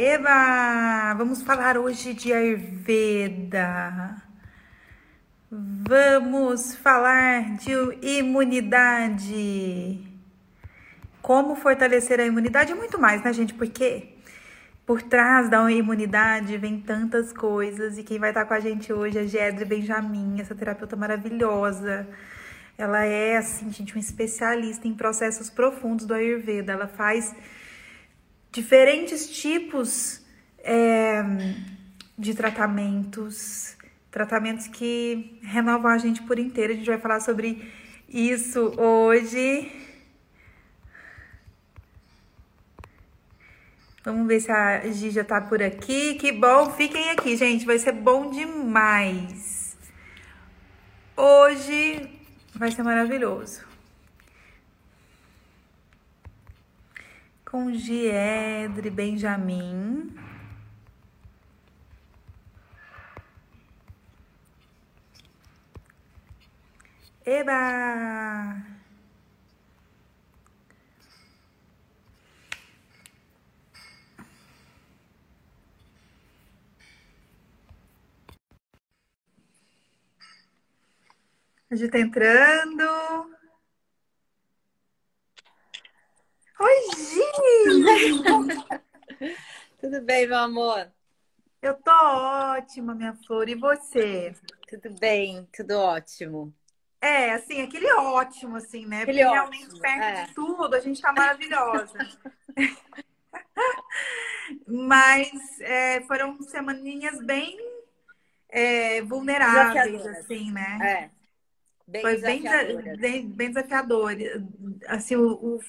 Eba! Vamos falar hoje de Ayurveda. Vamos falar de imunidade. Como fortalecer a imunidade e muito mais, né, gente? Porque por trás da imunidade vem tantas coisas. E quem vai estar com a gente hoje é Gedre Benjamin, essa terapeuta maravilhosa. Ela é, assim, gente, uma especialista em processos profundos do Ayurveda. Ela faz diferentes tipos é, de tratamentos, tratamentos que renovam a gente por inteiro. A gente vai falar sobre isso hoje. Vamos ver se a Gija tá por aqui. Que bom, fiquem aqui, gente. Vai ser bom demais. Hoje vai ser maravilhoso. Com Giedre Benjamin. Eba! A gente tá entrando. Oi, Gi! Tudo bem, meu amor? Eu tô ótima, minha flor. E você? Tudo bem, tudo ótimo. É, assim, aquele ótimo, assim, né? Aquele Porque ótimo, realmente perto é. de tudo, a gente tá maravilhosa. Mas é, foram semaninhas bem é, vulneráveis, assim, né? É. Bem Foi bem, desafiadoras. bem, bem desafiador. Assim, o, o,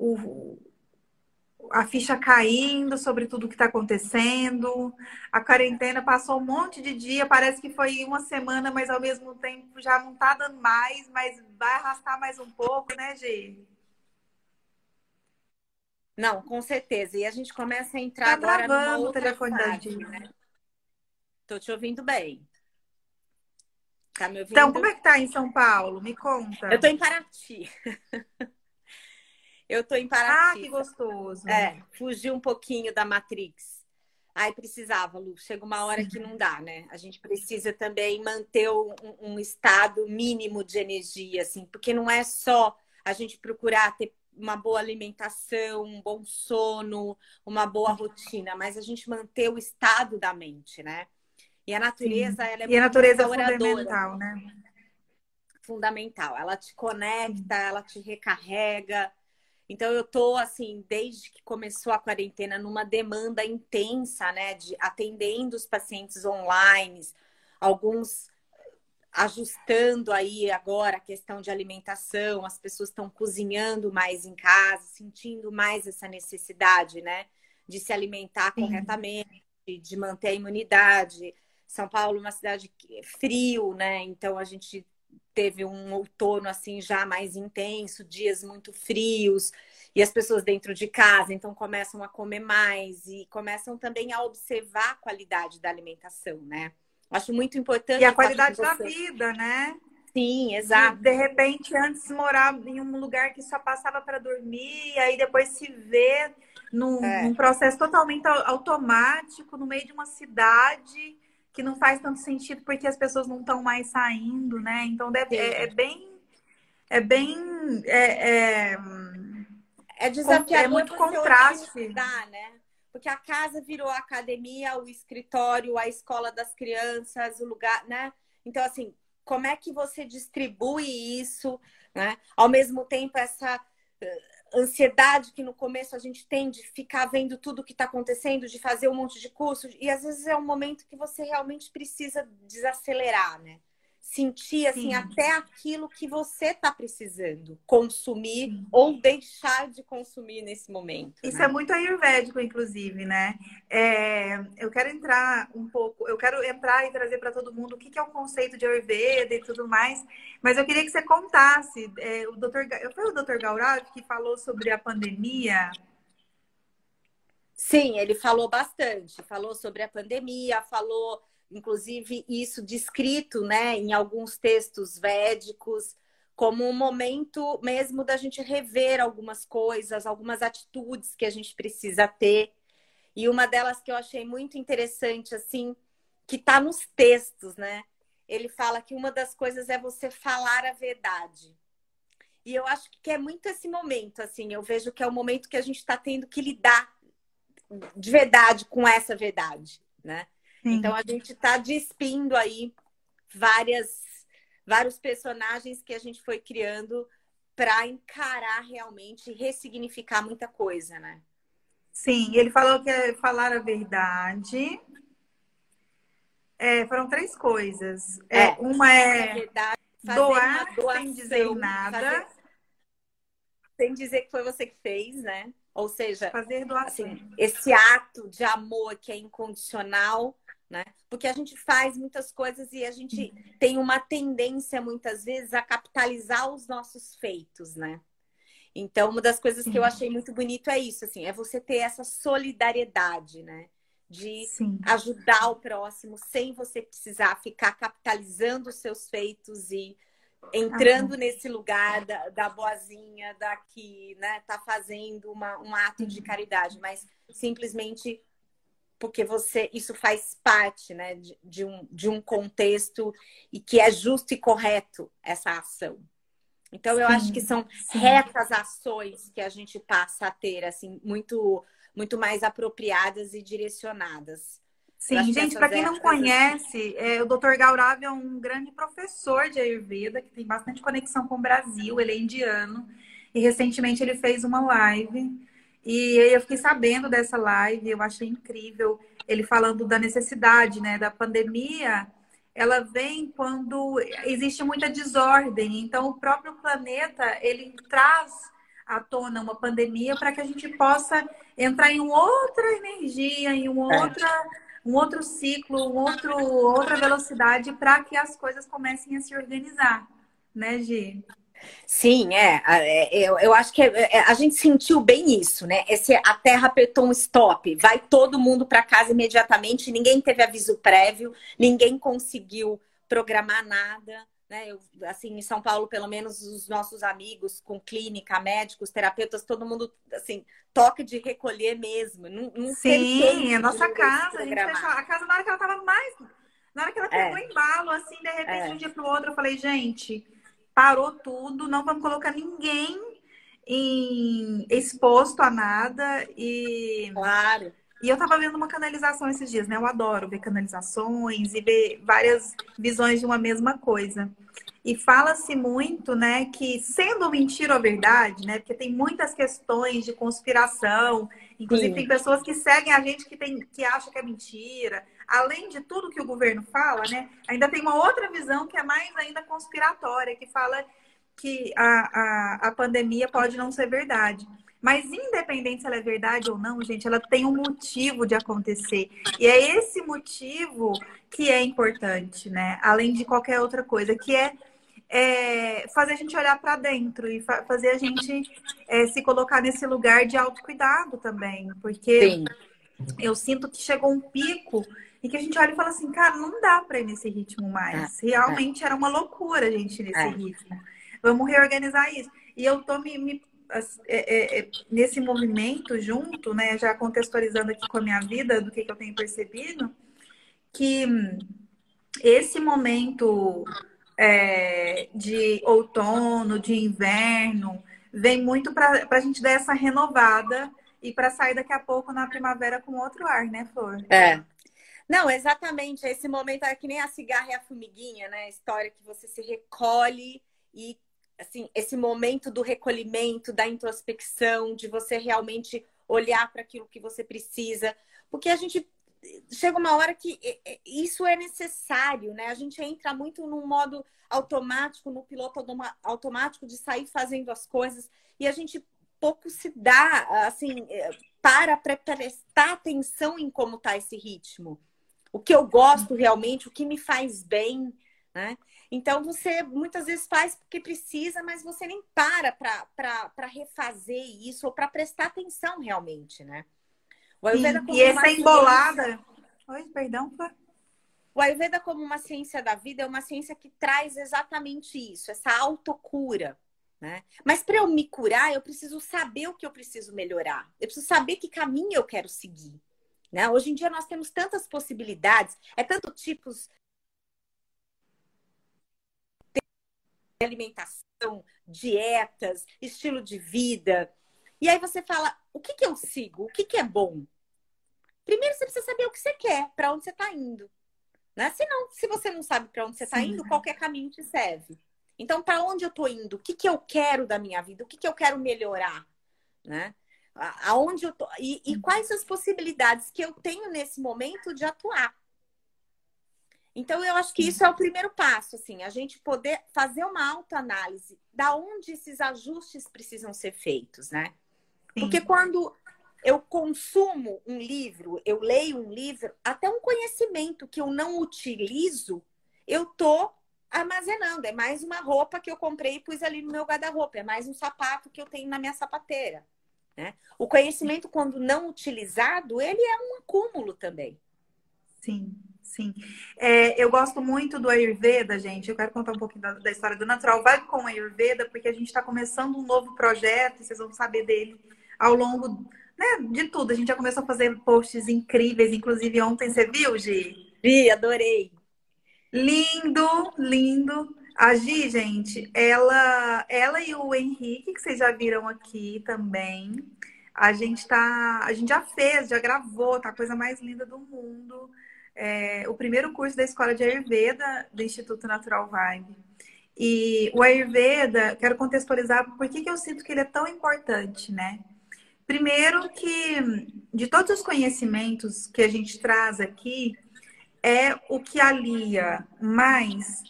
o- a ficha caindo sobre tudo que está acontecendo. A quarentena passou um monte de dia, parece que foi uma semana, mas ao mesmo tempo já não está dando mais, mas vai arrastar mais um pouco, né, Gi? Não, com certeza. E a gente começa a entrar Tá agora numa travando o telefone da fase, né? Tô te ouvindo bem. Tá me ouvindo? Então, como é que tá em São Paulo? Me conta. Eu tô em Paraty. Eu tô em Ah, Paraty. que gostoso. É, fugir um pouquinho da Matrix. Aí precisava, Lu. Chega uma hora que não dá, né? A gente precisa também manter um, um estado mínimo de energia, assim, porque não é só a gente procurar ter uma boa alimentação, um bom sono, uma boa rotina, mas a gente manter o estado da mente, né? E a natureza, ela é E a natureza é fundamental, né? fundamental. Ela te conecta, ela te recarrega. Então eu tô assim, desde que começou a quarentena, numa demanda intensa, né, de atendendo os pacientes online, alguns ajustando aí agora a questão de alimentação, as pessoas estão cozinhando mais em casa, sentindo mais essa necessidade, né, de se alimentar Sim. corretamente, de manter a imunidade. São Paulo é uma cidade que- frio, né? Então a gente teve um outono assim já mais intenso, dias muito frios, e as pessoas dentro de casa, então começam a comer mais e começam também a observar a qualidade da alimentação, né? Acho muito importante. E a qualidade da vida, né? Sim, exato. De repente, antes morava em um lugar que só passava para dormir, e aí depois se vê num, É. num processo totalmente au- automático, no meio de uma cidade que não faz tanto sentido porque as pessoas não estão mais saindo, né? Então deve, é, é bem. É bem. é- é- É desafiador É muito contraste. né? Porque a casa virou a academia, o escritório, a escola das crianças, o lugar, né? Então, assim, como é que você distribui isso, né? Ao mesmo tempo, essa ansiedade que no começo a gente tem de ficar vendo tudo que está acontecendo, de fazer um monte de cursos, e às vezes é um momento que você realmente precisa desacelerar, né? Sentir assim Sim. até aquilo que você está precisando consumir ou deixar de consumir nesse momento. Isso né? é muito ayurvédico, inclusive, né? É, eu quero entrar um pouco, eu quero entrar e trazer para todo mundo o que, que é o conceito de Ayurveda e tudo mais, mas eu queria que você contasse. é, o. Ga- foi o Dr. Gaurav que falou sobre a pandemia. Sim, ele falou bastante, falou sobre a pandemia, falou inclusive isso descrito, né, em alguns textos védicos, como um momento mesmo da gente rever algumas coisas, algumas atitudes que a gente precisa ter. E uma delas que eu achei muito interessante, assim, que está nos textos, né? Ele fala que uma das coisas é você falar a verdade. E eu acho que é muito esse momento, assim, eu vejo que é o momento que a gente está tendo que lidar de verdade com essa verdade, né? Sim. Então a gente está despindo aí várias vários personagens que a gente foi criando para encarar realmente, ressignificar muita coisa, né? Sim, ele falou que é falar a verdade. É, foram três coisas. É, é uma é verdade, doar doação, sem dizer nada. Fazer, sem dizer que foi você que fez, né? Ou seja, fazer doação. Assim, esse ato de amor que é incondicional, né? Porque a gente faz muitas coisas e a gente tem uma tendência muitas vezes a capitalizar os nossos feitos, né? Então, uma das coisas que eu achei muito bonito é isso, assim, é você ter essa solidariedade, né? De Sim. ajudar o próximo sem você precisar ficar capitalizando os seus feitos e entrando nesse lugar da, da boazinha, da que né, tá fazendo uma, um ato de caridade, mas simplesmente porque você isso faz parte né, de, de, um, de um contexto e que é justo e correto essa ação. Então eu sim, acho que são sim. retas ações que a gente passa a ter assim muito muito mais apropriadas e direcionadas. Sim, gente, para quem não conhece, é, o Dr. Gaurav é um grande professor de Ayurveda que tem bastante conexão com o Brasil, ele é indiano e recentemente ele fez uma live e eu fiquei sabendo dessa live, eu achei incrível ele falando da necessidade, né, da pandemia. Ela vem quando existe muita desordem. Então, o próprio planeta ele traz à tona uma pandemia para que a gente possa entrar em outra energia, em uma é. outra, um outro ciclo, um outro, outra velocidade para que as coisas comecem a se organizar, né, Gi? Sim, é. é. Eu, eu acho que é, é, a gente sentiu bem isso, né? Esse, a Terra apertou um stop, vai todo mundo para casa imediatamente, ninguém teve aviso prévio, ninguém conseguiu programar nada. Né? Eu, assim, em São Paulo, pelo menos os nossos amigos com clínica, médicos, terapeutas, todo mundo assim, toca de recolher mesmo. Não, não Sim, a nossa casa, a, gente fechou, a casa na hora que ela tava mais. Na hora que ela pegou é. embalo, assim, de repente, é. de um dia pro outro, eu falei, gente parou tudo, não vamos colocar ninguém em, exposto a nada e claro. E eu tava vendo uma canalização esses dias, né? Eu adoro ver canalizações e ver várias visões de uma mesma coisa. E fala-se muito, né, que sendo mentira ou verdade, né, porque tem muitas questões de conspiração, inclusive Sim. tem pessoas que seguem a gente que tem que acha que é mentira. Além de tudo que o governo fala, né, ainda tem uma outra visão que é mais ainda conspiratória, que fala que a, a, a pandemia pode não ser verdade. Mas independente se ela é verdade ou não, gente, ela tem um motivo de acontecer. E é esse motivo que é importante, né? Além de qualquer outra coisa, que é é, fazer a gente olhar para dentro e fa fazer a gente é, se colocar nesse lugar de autocuidado também. Porque Sim. eu sinto que chegou um pico e que a gente olha e fala assim, cara, não dá para ir nesse ritmo mais. É, Realmente era uma loucura a gente nesse é. ritmo. Vamos reorganizar isso. E eu tô me, me é, é, nesse movimento junto, né, já contextualizando aqui com a minha vida, do que, que eu tenho percebido, que esse momento é, de outono, de inverno, vem muito para a gente dar essa renovada e para sair daqui a pouco na primavera com outro ar, né, Flor? É. Não, exatamente. Esse momento é que nem a cigarra e a formiguinha, né? A história que você se recolhe e, assim, esse momento do recolhimento, da introspecção, de você realmente olhar para aquilo que você precisa. Porque a gente chega uma hora que isso é necessário, né? A gente entra muito num modo automático, no piloto automático de sair fazendo as coisas e a gente pouco se dá, assim, é, para prestar atenção em como está esse ritmo. O que eu gosto realmente, o que me faz bem, né? Então você muitas vezes faz porque precisa, mas você nem para para refazer isso ou para prestar atenção realmente, né? O Ayurveda como e essa embolada. Ciência... Oi, perdão. O Ayurveda, como uma ciência da vida, é uma ciência que traz exatamente isso, essa autocura. Né? Mas para eu me curar, eu preciso saber o que eu preciso melhorar. Eu preciso saber que caminho eu quero seguir. Né? Hoje em dia nós temos tantas possibilidades, é tanto tipos de alimentação, dietas, estilo de vida. E aí você fala, o que, que eu sigo? O que, que é bom? Primeiro você precisa saber o que você quer, para onde você está indo. Né? Se, não, se você não sabe para onde você está indo, qualquer caminho te serve. Então, para onde eu estou indo? O que, que eu quero da minha vida? O que, que eu quero melhorar? Né? Aonde eu tô e, e quais as possibilidades que eu tenho nesse momento de atuar? Então, eu acho que isso é o primeiro passo, assim, a gente poder fazer uma autoanálise da onde esses ajustes precisam ser feitos, né? Porque quando eu consumo um livro, eu leio um livro, até um conhecimento que eu não utilizo, eu tô armazenando. É mais uma roupa que eu comprei e pus ali no meu guarda-roupa, é mais um sapato que eu tenho na minha sapateira. Né? O conhecimento, quando não utilizado, ele é um acúmulo também. Sim, sim. É, eu gosto muito do Ayurveda, gente. Eu quero contar um pouquinho da, da história do Natural Vai com o Ayurveda, porque a gente está começando um novo projeto, vocês vão saber dele ao longo né, de tudo. A gente já começou a fazer posts incríveis, inclusive ontem, você viu, Gi? Vi, adorei. Lindo, lindo. A Gi, gente, ela, ela e o Henrique, que vocês já viram aqui também. A gente tá, a gente já fez, já gravou, tá a coisa mais linda do mundo. É, o primeiro curso da Escola de Ayurveda do Instituto Natural Vibe. E o Ayurveda, quero contextualizar por que, que eu sinto que ele é tão importante, né? Primeiro que de todos os conhecimentos que a gente traz aqui, é o que alia mais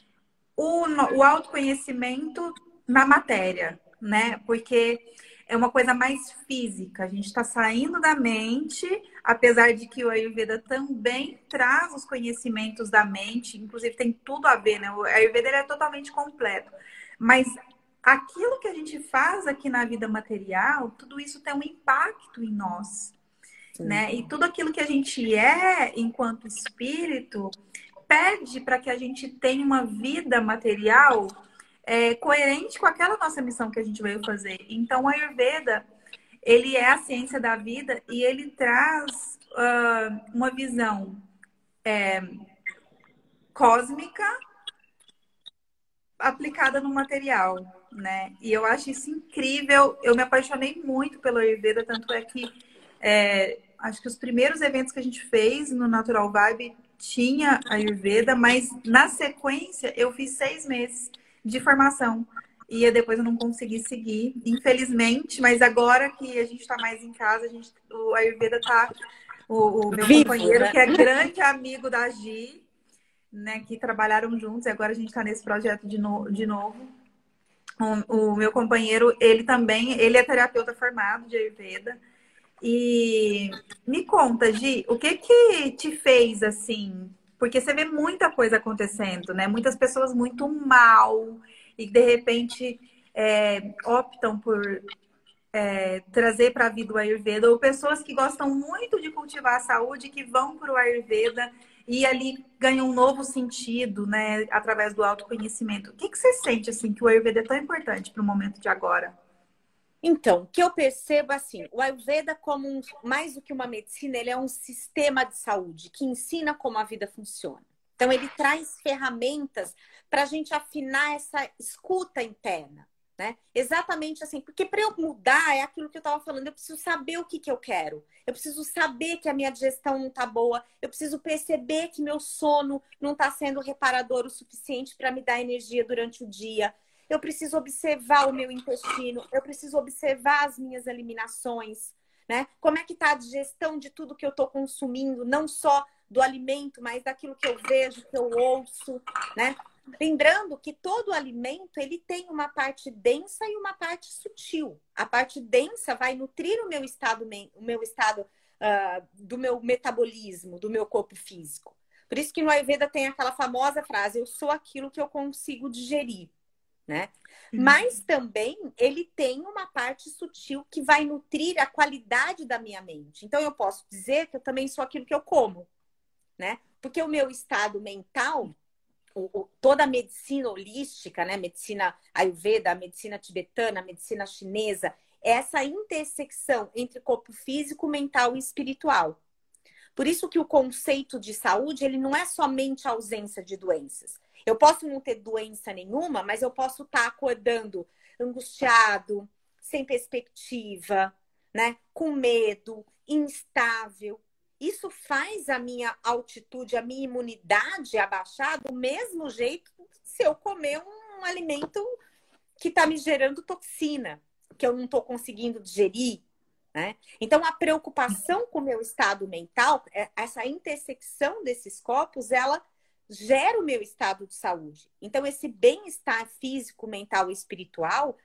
o, o autoconhecimento na matéria, né? Porque é uma coisa mais física. A gente está saindo da mente, apesar de que o Ayurveda também traz os conhecimentos da mente, inclusive tem tudo a ver, né? O Ayurveda é totalmente completo. Mas aquilo que a gente faz aqui na vida material, tudo isso tem um impacto em nós. Né? E tudo aquilo que a gente é enquanto espírito pede para que a gente tenha uma vida material é, coerente com aquela nossa missão que a gente veio fazer. Então, o Ayurveda, ele é a ciência da vida e ele traz uh, uma visão é, cósmica aplicada no material né? E eu acho isso incrível. Eu me apaixonei muito pelo Ayurveda, tanto é que é, acho que os primeiros eventos que a gente fez no Natural Vibe tinha Ayurveda, mas na sequência eu fiz seis meses de formação. E depois eu não consegui seguir, infelizmente, mas agora que a gente está mais em casa, a gente, o Ayurveda está. O, o, meu Vivo, companheiro, né? que é grande amigo da Gi, né, que trabalharam juntos, e agora a gente está nesse projeto de, no, de novo o, o, meu companheiro, ele também, ele é terapeuta formado de Ayurveda. E me conta, Gi, o que que te fez assim? Porque você vê muita coisa acontecendo, né? Muitas pessoas muito mal e de repente é, optam por é, trazer para a vida o Ayurveda, ou pessoas que gostam muito de cultivar a saúde que vão para o Ayurveda e ali ganha um novo sentido, né, através do autoconhecimento. O que, que você sente, assim, que o Ayurveda é tão importante para o momento de agora? Então, o que eu percebo, assim, o Ayurveda como um, mais do que uma medicina, ele é um sistema de saúde que ensina como a vida funciona. Então, ele traz ferramentas para a gente afinar essa escuta interna. Né? Exatamente assim, porque para eu mudar é aquilo que eu estava falando, eu preciso saber o que, que eu quero, eu preciso saber que a minha digestão não está boa, eu preciso perceber que meu sono não está sendo reparador o suficiente para me dar energia durante o dia, eu preciso observar o meu intestino, eu preciso observar as minhas eliminações, né? Como é que está a digestão de tudo que eu estou consumindo, não só do alimento, mas daquilo que eu vejo, que eu ouço, né? Lembrando que todo alimento ele tem uma parte densa e uma parte sutil. A parte densa vai nutrir o meu estado, o meu estado uh, do meu metabolismo, do meu corpo físico. Por isso que no Ayurveda tem aquela famosa frase: eu sou aquilo que eu consigo digerir, né? Uhum. Mas também ele tem uma parte sutil que vai nutrir a qualidade da minha mente. Então eu posso dizer que eu também sou aquilo que eu como, né? Porque o meu estado mental o, o, toda a medicina holística, né? Medicina ayurveda, medicina tibetana, medicina chinesa, é essa intersecção entre corpo físico, mental e espiritual. Por isso que o conceito de saúde, ele não é somente a ausência de doenças. Eu posso não ter doença nenhuma, mas eu posso estar acordando angustiado, sem perspectiva, né? Com medo, instável. Isso faz a minha altitude, a minha imunidade abaixar do mesmo jeito se eu comer um alimento que está me gerando toxina, que eu não estou conseguindo digerir. Né? Então, a preocupação com o meu estado mental, é, essa intersecção desses corpos, ela gera o meu estado de saúde. Então, esse bem-estar físico, mental e espiritual,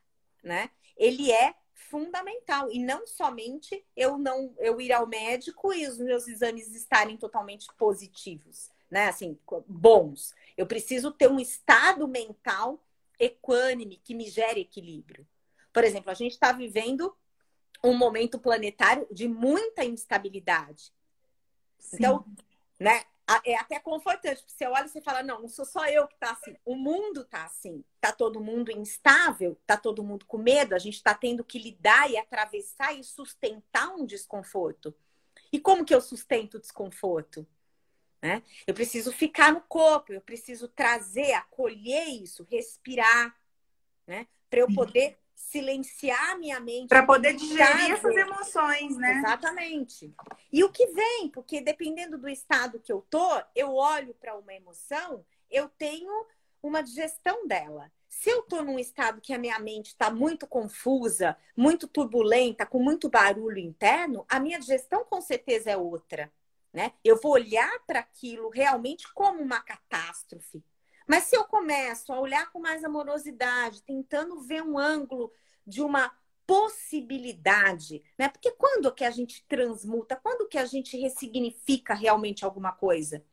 né? Ele é fundamental e não somente eu não eu ir ao médico e os meus exames estarem totalmente positivos, né? Assim, bons. Eu preciso ter um estado mental equânime que me gere equilíbrio. Por exemplo, a gente está vivendo um momento planetário de muita instabilidade. Sim. Então, né? É até confortante, porque você olha e você fala, não, não sou só eu que tá assim, o mundo tá assim, tá todo mundo instável, tá todo mundo com medo, a gente tá tendo que lidar e atravessar e sustentar um desconforto. E como que eu sustento o desconforto? Né? Eu preciso ficar no corpo, eu preciso trazer, acolher isso, respirar, né? Para eu poder silenciar minha mente. Para poder digerir essas emoções, né? Exatamente. E o que vem, porque dependendo do estado que eu tô, eu olho para uma emoção, eu tenho uma digestão dela. Se eu tô num estado que a minha mente está muito confusa, muito turbulenta, com muito barulho interno, a minha digestão com certeza é outra. Né? Eu vou olhar para aquilo realmente como uma catástrofe. Mas se eu começo a olhar com mais amorosidade, tentando ver um ângulo de uma possibilidade, né? Porque quando que a gente transmuta? Quando que a gente ressignifica realmente alguma coisa?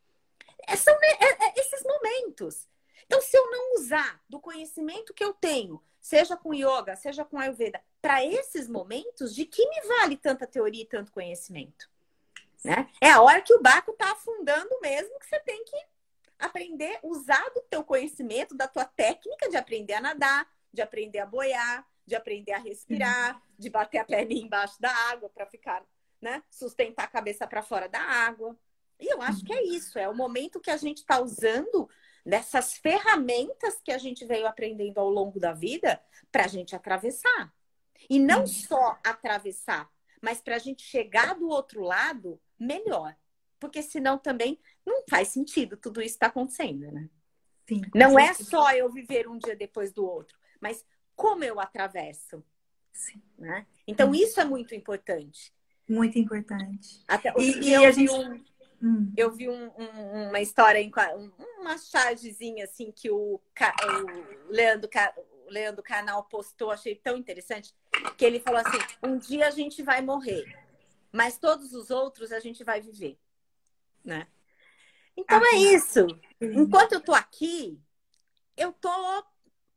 É, são é, é, esses momentos. Então, se eu não usar do conhecimento que eu tenho, seja com yoga, seja com ayurveda, para esses momentos, de que me vale tanta teoria e tanto conhecimento? Né? É a hora que o barco está afundando mesmo que você tem que aprender, usar do teu conhecimento, da tua técnica de aprender a nadar, de aprender a boiar, de aprender a respirar, de bater a perninha embaixo da água para ficar, né? Sustentar a cabeça para fora da água. E eu acho que é isso, é o momento que a gente está usando dessas ferramentas que a gente veio aprendendo ao longo da vida para a gente atravessar. E não só atravessar, mas para a gente chegar do outro lado melhor. Porque senão também não faz sentido tudo isso está acontecendo, né? Sim, não é só eu viver um dia depois do outro, mas como eu atravesso. Sim. Né? Então, hum. isso é muito importante. Muito importante. Até, e, e a gente. Um, hum. Eu vi um, um, uma história, em, uma chargezinha assim que o, o Leandro, o Leandro Canal postou, achei tão interessante, que ele falou assim: um dia a gente vai morrer, mas todos os outros a gente vai viver. Né? Então ah, é isso. Enquanto eu tô aqui, eu tô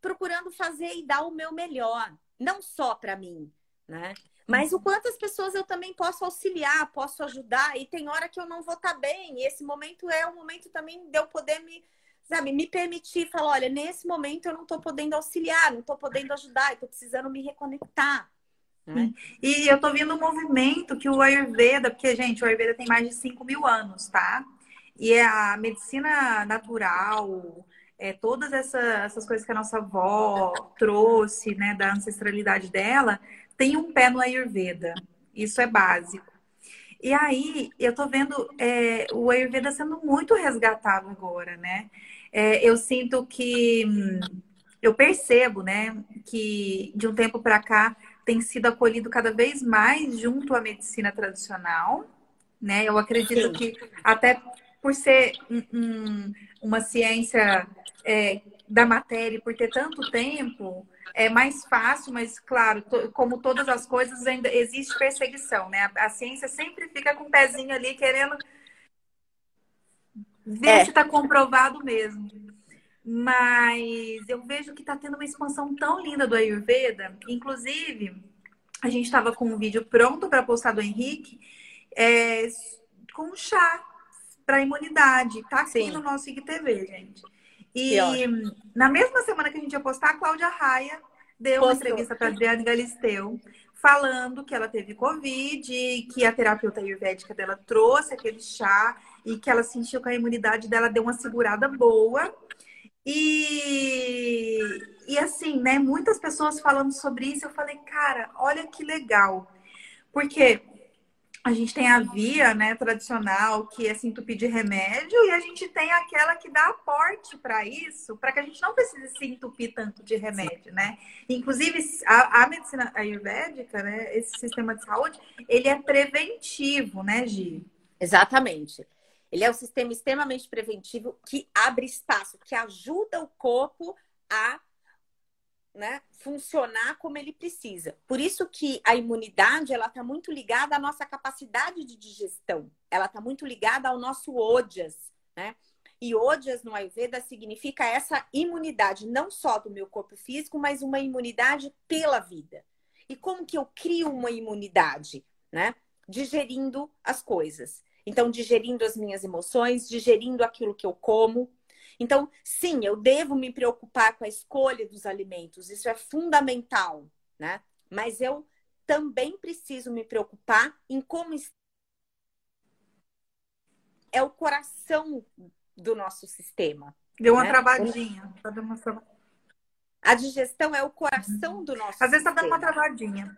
procurando fazer e dar o meu melhor, não só para mim, né? Mas o quanto as pessoas eu também posso auxiliar, posso ajudar, e tem hora que eu não vou estar tá bem, e esse momento é o momento também de eu poder me, sabe, me permitir falar, olha, nesse momento eu não estou podendo auxiliar, não estou podendo ajudar, estou precisando me reconectar. Né? E eu estou vendo um movimento que o Ayurveda, porque, gente, o Ayurveda tem mais de 5 mil anos, tá? E é a medicina natural, é, todas essa, essas coisas que a nossa avó trouxe, né, da ancestralidade dela, tem um pé no Ayurveda. Isso é básico. E aí, eu tô vendo é, o Ayurveda sendo muito resgatado agora, né? É, eu sinto que. Eu percebo, né, que de um tempo para cá tem sido acolhido cada vez mais junto à medicina tradicional, né? Eu acredito Sim. que até por ser um, um, uma ciência é, da matéria, por ter tanto tempo, é mais fácil, mas claro, to, como todas as coisas, ainda existe perseguição, né? A, a ciência sempre fica com o um pezinho ali querendo ver é. se está comprovado mesmo. Mas eu vejo que está tendo uma expansão tão linda do Ayurveda. Inclusive, a gente estava com um vídeo pronto para postar do Henrique é, com chá para imunidade. Tá aqui Sim. no nosso IGTV, gente. E na mesma semana que a gente ia postar, a Cláudia Raia deu Postou. uma entrevista para Adriana Galisteu, falando que ela teve Covid, que a terapeuta ayurvédica dela trouxe aquele chá e que ela sentiu que a imunidade dela deu uma segurada boa. E, e assim, né, muitas pessoas falando sobre isso, eu falei, cara, olha que legal. Porque a gente tem a via, né, tradicional, que é se entupir de remédio, e a gente tem aquela que dá aporte para isso, para que a gente não precise se entupir tanto de remédio, né? Inclusive, a, a, medicina ayurvédica, né, esse sistema de saúde, ele é preventivo, né, Gi? Exatamente. Ele é um sistema extremamente preventivo que abre espaço, que ajuda o corpo a né, funcionar como ele precisa. Por isso que a imunidade ela está muito ligada à nossa capacidade de digestão. Ela está muito ligada ao nosso ojas, né? E ojas no Ayurveda significa essa imunidade não só do meu corpo físico, mas uma imunidade pela vida. E como que eu crio uma imunidade, né? Digerindo as coisas. Então, digerindo as minhas emoções, digerindo aquilo que eu como, então, sim, eu devo me preocupar com a escolha dos alimentos, isso é fundamental, né? Mas eu também preciso me preocupar em como é o coração do nosso sistema. Deu uma né? travadinha. Tá dando uma... A digestão é o coração do nosso Às vezes está dando uma travadinha.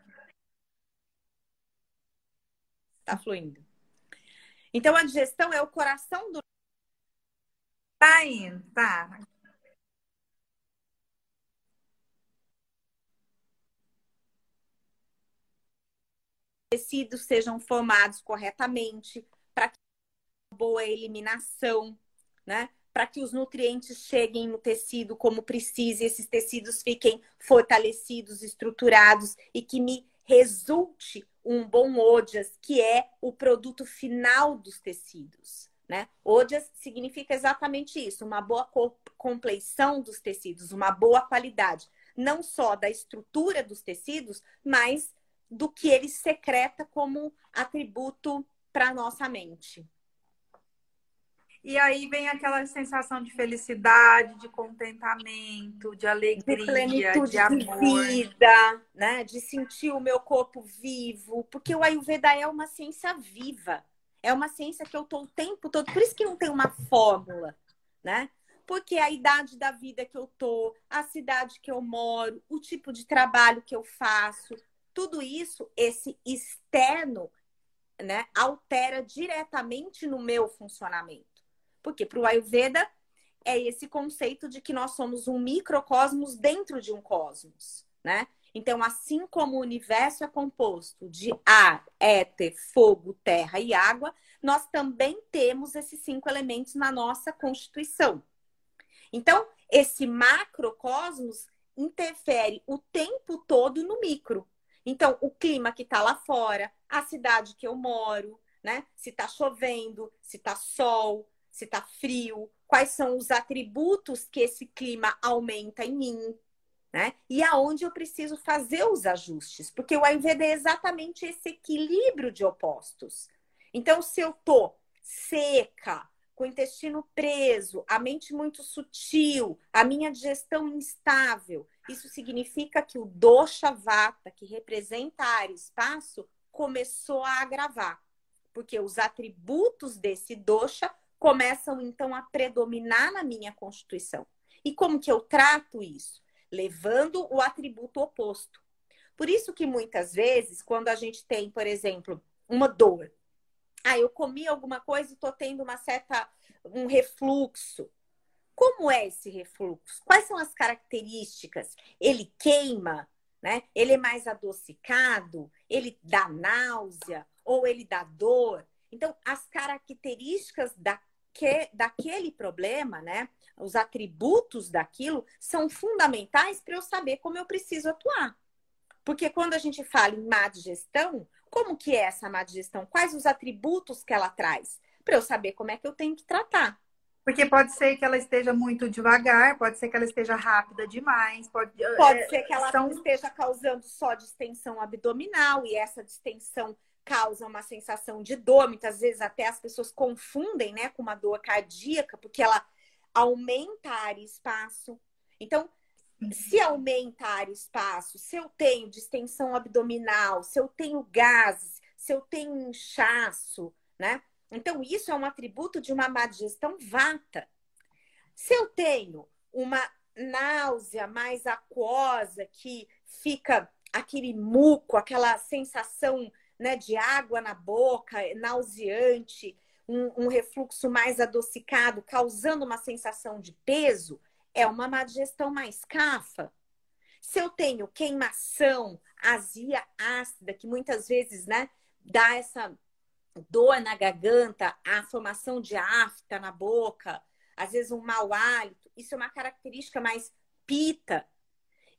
Tá fluindo. Então, a digestão é o coração do Tá indo, tá. Tecidos sejam formados corretamente, para que boa eliminação, né? Para que os nutrientes cheguem no tecido como precisa, esses tecidos fiquem fortalecidos, estruturados e que me resulte um bom ojas, que é o produto final dos tecidos. Né? Odias significa exatamente isso, uma boa compleição dos tecidos, uma boa qualidade, não só da estrutura dos tecidos, mas do que ele secreta como atributo para nossa mente. E aí vem aquela sensação de felicidade, de contentamento, de alegria, de, plenitude, de amor. De vida, né? De sentir o meu corpo vivo, porque o Ayurveda é uma ciência viva. É uma ciência que eu estou o tempo todo, por isso que não tem uma fórmula, né? Porque a idade da vida que eu tô, a cidade que eu moro, o tipo de trabalho que eu faço, tudo isso, esse externo, né, altera diretamente no meu funcionamento. Porque para o Ayurveda é esse conceito de que nós somos um microcosmos dentro de um cosmos, né? Então, assim como o universo é composto de ar, éter, fogo, terra e água, nós também temos esses cinco elementos na nossa constituição. Então, esse macrocosmos interfere o tempo todo no micro. Então, o clima que está lá fora, a cidade que eu moro, né? Se está chovendo, se está sol, se está frio, quais são os atributos que esse clima aumenta em mim, né? E aonde eu preciso fazer os ajustes, porque o Ayurveda é exatamente esse equilíbrio de opostos. Então, se eu tô seca, com o intestino preso, a mente muito sutil, a minha digestão instável, isso significa que o dosha vata, que representa ar e espaço, começou a agravar, porque os atributos desse dosha começam então a predominar na minha constituição. E como que eu trato isso? Levando o atributo oposto. Por isso que muitas vezes, quando a gente tem, por exemplo, uma dor, ah, eu comi alguma coisa e estou tendo uma certa um refluxo. Como é esse refluxo? Quais são as características? Ele queima, né? Ele é mais adocicado, ele dá náusea ou ele dá dor. Então, as características daque, daquele problema, né? Os atributos daquilo são fundamentais para eu saber como eu preciso atuar. Porque quando a gente fala em má digestão, como que é essa má digestão? Quais os atributos que ela traz? Para eu saber como é que eu tenho que tratar. Porque pode ser que ela esteja muito devagar, pode ser que ela esteja rápida demais, pode, pode é, ser que ela são... esteja causando só distensão abdominal e essa distensão causa uma sensação de dor. Muitas vezes até as pessoas confundem, né, com uma dor cardíaca, porque ela aumentar espaço. Então, se aumenta área espaço, se eu tenho distensão abdominal, se eu tenho gases, se eu tenho inchaço, né? Então, isso é um atributo de uma má digestão vata. Se eu tenho uma náusea mais aquosa, que fica aquele muco, aquela sensação né, de água na boca, nauseante, um, um refluxo mais adocicado, causando uma sensação de peso, é uma má digestão mais cafa. Se eu tenho queimação, azia ácida, que muitas vezes né, dá essa dor na garganta, a formação de afta na boca, às vezes um mau hálito, isso é uma característica mais pita.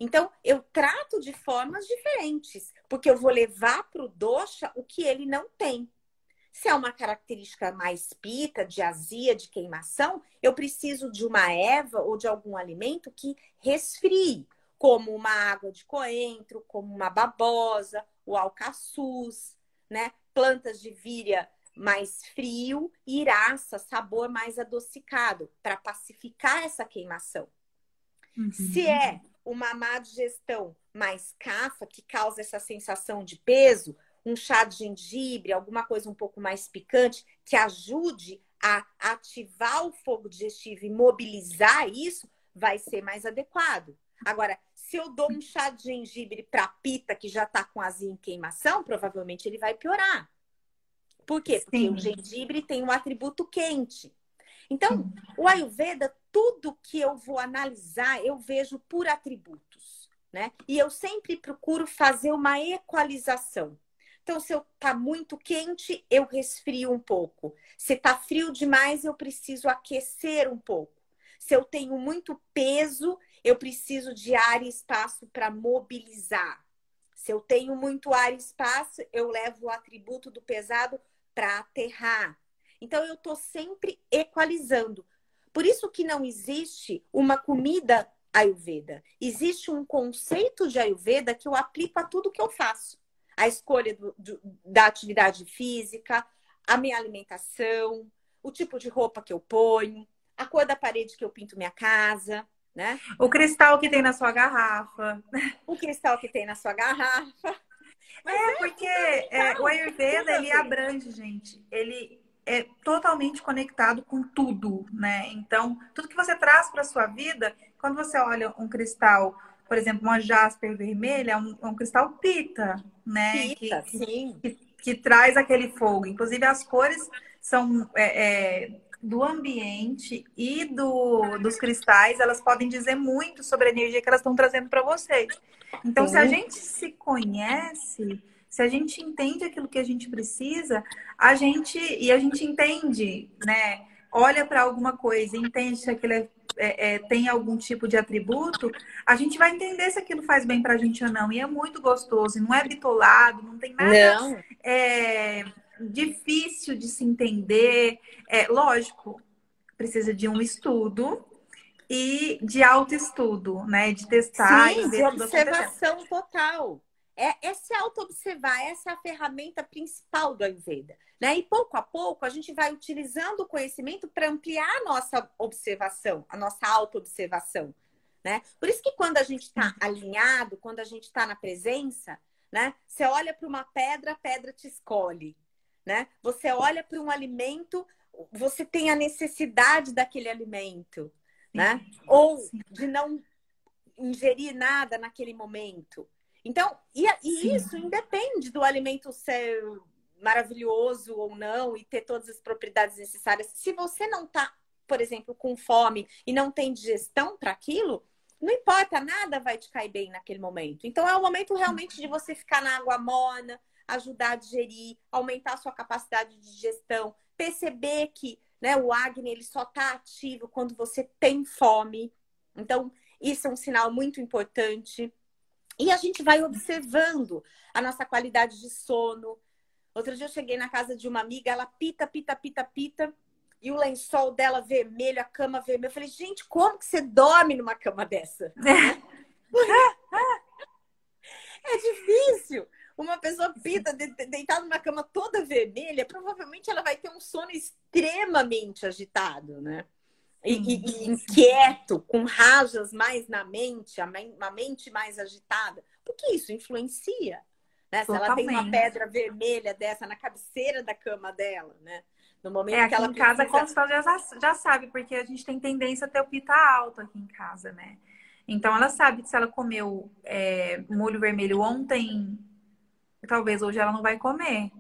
Então, eu trato de formas diferentes, porque eu vou levar para o doxa o que ele não tem. Se é uma característica mais pita, de azia, de queimação, eu preciso de uma erva ou de algum alimento que resfrie, como uma água de coentro, como uma babosa, o alcaçuz, né? Plantas de víria mais frio e iraça, sabor mais adocicado, para pacificar essa queimação. Uhum. Se é uma má digestão mais cafa, que causa essa sensação de peso, um chá de gengibre, alguma coisa um pouco mais picante, que ajude a ativar o fogo digestivo e mobilizar isso, vai ser mais adequado. Agora, se eu dou um chá de gengibre para pita que já está com azia em queimação, provavelmente ele vai piorar. Por quê? Porque Sim. o gengibre tem um atributo quente. Então, o Ayurveda, tudo que eu vou analisar, eu vejo por atributos, né? E eu sempre procuro fazer uma equalização. Então, se eu tá muito quente, eu resfrio um pouco. Se tá frio demais, eu preciso aquecer um pouco. Se eu tenho muito peso, eu preciso de ar e espaço para mobilizar. Se eu tenho muito ar e espaço, eu levo o atributo do pesado para aterrar. Então, eu estou sempre equalizando. Por isso que não existe uma comida Ayurveda. Existe um conceito de Ayurveda que eu aplico a tudo que eu faço a escolha do, do, da atividade física, a minha alimentação, o tipo de roupa que eu ponho, a cor da parede que eu pinto minha casa, né? O cristal que tem na sua garrafa. O cristal que tem na sua garrafa. É, é, porque é, o Ayurveda, ele abrange, gente. Ele é totalmente conectado com tudo, né? Então, tudo que você traz para sua vida, quando você olha um cristal por exemplo, uma jasper vermelha é um, é um cristal pita, né? Pita, que, sim. Que, que, que, traz aquele fogo. Inclusive, as cores são é, é, do ambiente e do, dos cristais, elas podem dizer muito sobre a energia que elas estão trazendo para vocês. Então, sim. se a gente se conhece, se a gente entende aquilo que a gente precisa, a gente e a gente entende, né? Olha para alguma coisa, entende que aquilo é é, é, tem algum tipo de atributo, a gente vai entender se aquilo faz bem para a gente ou não. E é muito gostoso, não é bitolado, não tem nada é, difícil de se entender. É, lógico, precisa de um estudo e de autoestudo, né? De testar. Sim, de observação total. É, é se auto-observar, essa é a ferramenta principal do Ayurveda. Né? E pouco a pouco a gente vai utilizando o conhecimento para ampliar a nossa observação, a nossa auto-observação. Né? Por isso que quando a gente está alinhado, quando a gente está na presença, né? Você olha para uma pedra, a pedra te escolhe. Né? Você olha para um alimento, você tem a necessidade daquele alimento. Né? Ou de não ingerir nada naquele momento. Então, e, e isso independe do alimento ser maravilhoso ou não e ter todas as propriedades necessárias. Se você não está, por exemplo, com fome e não tem digestão para aquilo, não importa, nada vai te cair bem naquele momento. Então é o momento realmente de você ficar na água morna, ajudar a digerir, aumentar a sua capacidade de digestão, perceber que né, o Agni ele só está ativo quando você tem fome. Então, isso é um sinal muito importante. E a gente vai observando a nossa qualidade de sono. Outro dia eu cheguei na casa de uma amiga, ela pita, pita, pita, pita, e o lençol dela vermelho, a cama vermelha. Eu falei, gente, como que você dorme numa cama dessa? é difícil. Uma pessoa pita, deitada numa cama toda vermelha, provavelmente ela vai ter um sono extremamente agitado, né? E, e, inquieto, com rajas mais na mente, uma mente mais agitada, porque isso influencia. Né? Se ela tem uma pedra vermelha dessa na cabeceira da cama dela, né? No momento é, aqui que ela em casa precisa... a já, já sabe, porque a gente tem tendência a ter o pita alto aqui em casa, né? Então ela sabe que se ela comeu é, molho vermelho ontem, talvez hoje ela não vai comer.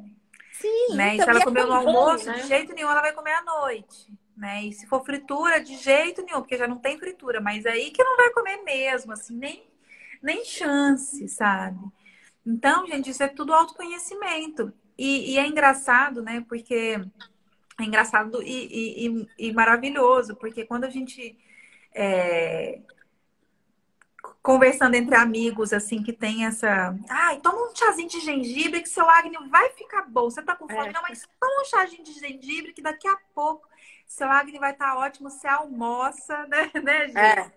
Sim, né? E se ela comeu no almoço, né? de jeito nenhum ela vai comer à noite. Né? E se for fritura, de jeito nenhum, porque já não tem fritura, mas aí que não vai comer mesmo, assim, nem, nem chance, sabe? Então, gente, isso é tudo autoconhecimento. E, e é engraçado, né? Porque é engraçado e, e, e maravilhoso, porque quando a gente é, conversando entre amigos, assim, que tem essa. Ai, toma um chazinho de gengibre que seu acne vai ficar bom. Você tá com fome? É. Não, mas toma um chazinho de gengibre que daqui a pouco seu acne vai estar tá ótimo, você almoça, né, né gente? É.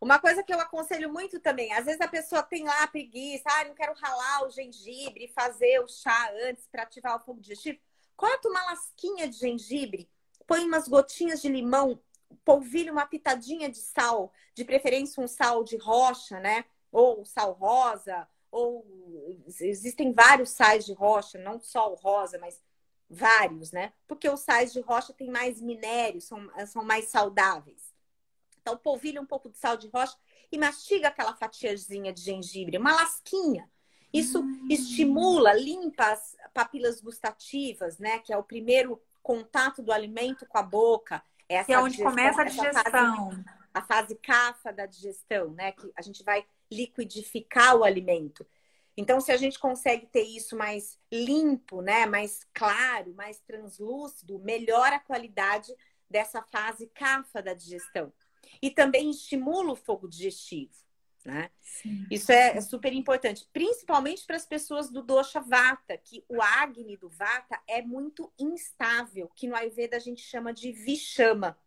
Uma coisa que eu aconselho muito também, às vezes a pessoa tem lá a preguiça, ah, não quero ralar o gengibre, fazer o chá antes para ativar o fogo digestivo. Corta uma lasquinha de gengibre, põe umas gotinhas de limão, polvilha uma pitadinha de sal, de preferência um sal de rocha, né? Ou sal rosa, ou existem vários sais de rocha, não só o rosa, mas vários, né? Porque os sais de rocha têm mais minérios, são, são mais saudáveis. Então, polvilha um pouco de sal de rocha e mastiga aquela fatiazinha de gengibre, uma lasquinha. Isso hum. estimula, limpa as papilas gustativas, né? Que é o primeiro contato do alimento com a boca. Essa que é onde digestão, começa a digestão. Fase, a fase cafa da digestão, né? Que a gente vai liquidificar o alimento. Então, se a gente consegue ter isso mais limpo, né, mais claro, mais translúcido, melhora a qualidade dessa fase cafa da digestão. E também estimula o fogo digestivo, né? Sim, isso é, é, super importante, principalmente para as pessoas do dosha vata, que o agni do vata é muito instável, que no Ayurveda a gente chama de vishama.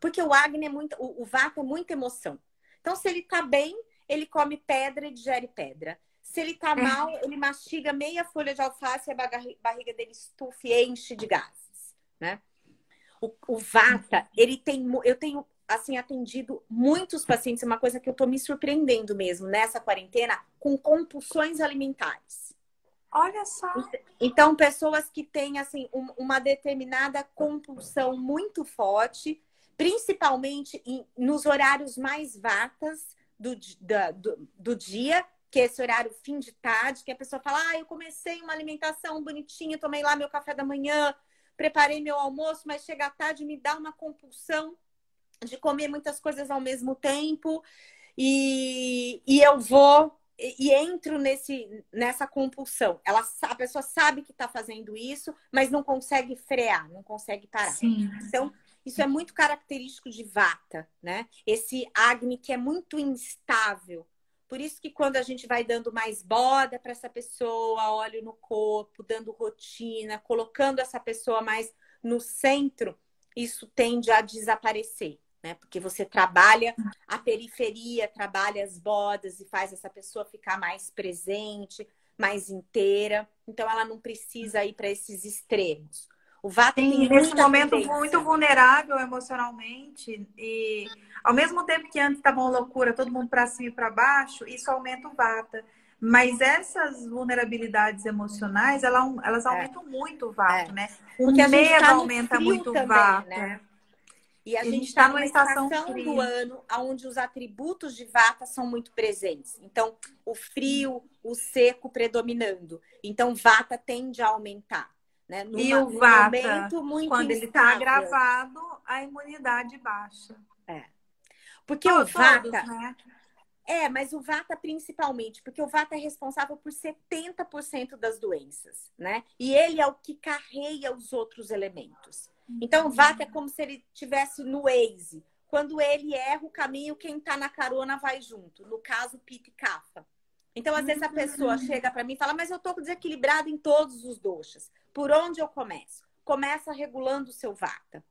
Porque o agni é muito, o, o vata é muita emoção. Então, se ele está bem, ele come pedra e digere pedra. Se ele tá é. mal, ele mastiga meia folha de alface e a barriga dele estufa e enche de gases, né? O, o Vata, ele tem... Eu tenho, assim, atendido muitos pacientes, uma coisa que eu tô me surpreendendo mesmo nessa quarentena, com compulsões alimentares. Olha só. Então, pessoas que têm, assim, um, uma determinada compulsão muito forte, principalmente em, nos horários mais vatas do, da, do, do dia, que é esse horário fim de tarde, que a pessoa fala: ah, eu comecei uma alimentação bonitinha, tomei lá meu café da manhã, preparei meu almoço, mas chega à tarde me dá uma compulsão de comer muitas coisas ao mesmo tempo e, e eu vou e, e entro nesse, nessa compulsão. Ela, a pessoa sabe que está fazendo isso, mas não consegue frear, não consegue parar. Sim. Então, isso é muito característico de vata, né? Esse Agni que é muito instável, por isso que quando a gente vai dando mais boda para essa pessoa, óleo no corpo, dando rotina, colocando essa pessoa mais no centro, isso tende a desaparecer, né? Porque você trabalha a periferia, trabalha as bodas e faz essa pessoa ficar mais presente, mais inteira. Então ela não precisa ir para esses extremos. O Vata Sim, nesse momento muito vulnerável emocionalmente e ao mesmo tempo que antes estava uma loucura, todo mundo para cima e para baixo, isso aumenta o Vata. Mas essas vulnerabilidades emocionais, elas, é. aumentam é. muito o Vata, é. né? O Porque medo tá aumenta muito também, o Vata. Né? E a, a gente está tá numa estação, estação do ano onde os atributos de Vata são muito presentes. Então, o frio, o seco predominando. Então, Vata tende a aumentar. Né? Numa, e o Vata, quando ele está gravado, a imunidade baixa. É. Porque Todos, o Vata. Né? É, mas o Vata principalmente, porque o Vata é responsável por 70% das doenças, né? E ele é o que carrega os outros elementos. Então, o Vata é como se ele tivesse no Waze. Quando ele erra o caminho, quem tá na carona vai junto. No caso, Pita e Kapha. Então, às vezes a pessoa chega para mim e fala: "Mas eu tô desequilibrada em todos os doxas. Por onde eu começo?" Começa regulando o seu Vata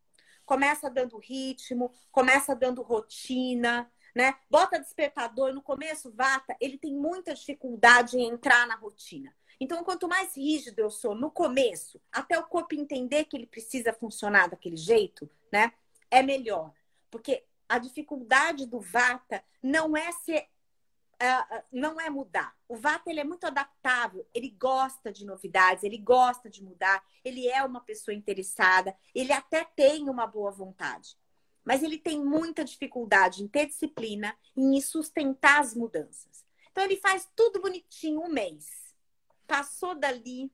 começa dando ritmo, começa dando rotina, né? Bota despertador no começo, vata, ele tem muita dificuldade em entrar na rotina. Então, quanto mais rígido eu sou no começo, até o corpo entender que ele precisa funcionar daquele jeito, né? É melhor. Porque a dificuldade do Vata não é ser uh, não é mudar. O Vata ele é muito adaptável, ele gosta de novidades, ele gosta de mudar, ele é uma pessoa interessada, ele até tem uma boa vontade. Mas ele tem muita dificuldade em ter disciplina, em sustentar as mudanças. Então ele faz tudo bonitinho um mês. Passou dali,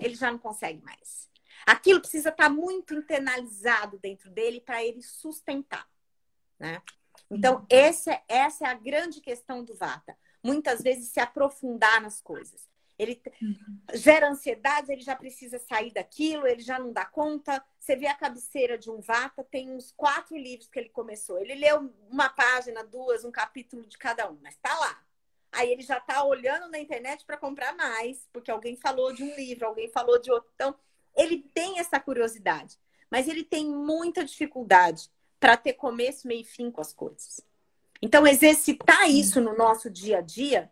ele já não consegue mais. Aquilo precisa estar muito internalizado dentro dele para ele sustentar, né? Então, é, essa é a grande questão do Vata. Muitas vezes se aprofundar nas coisas. Ele uhum. gera ansiedade, ele já precisa sair daquilo, ele já não dá conta. Você vê a cabeceira de um Vata, tem uns quatro livros que ele começou. Ele leu uma página, duas, um capítulo de cada um, mas tá lá. Aí ele já tá olhando na internet para comprar mais, porque alguém falou de um livro, alguém falou de outro. Então, ele tem essa curiosidade, mas ele tem muita dificuldade para ter começo, meio e fim com as coisas. Então, exercitar isso no nosso dia a dia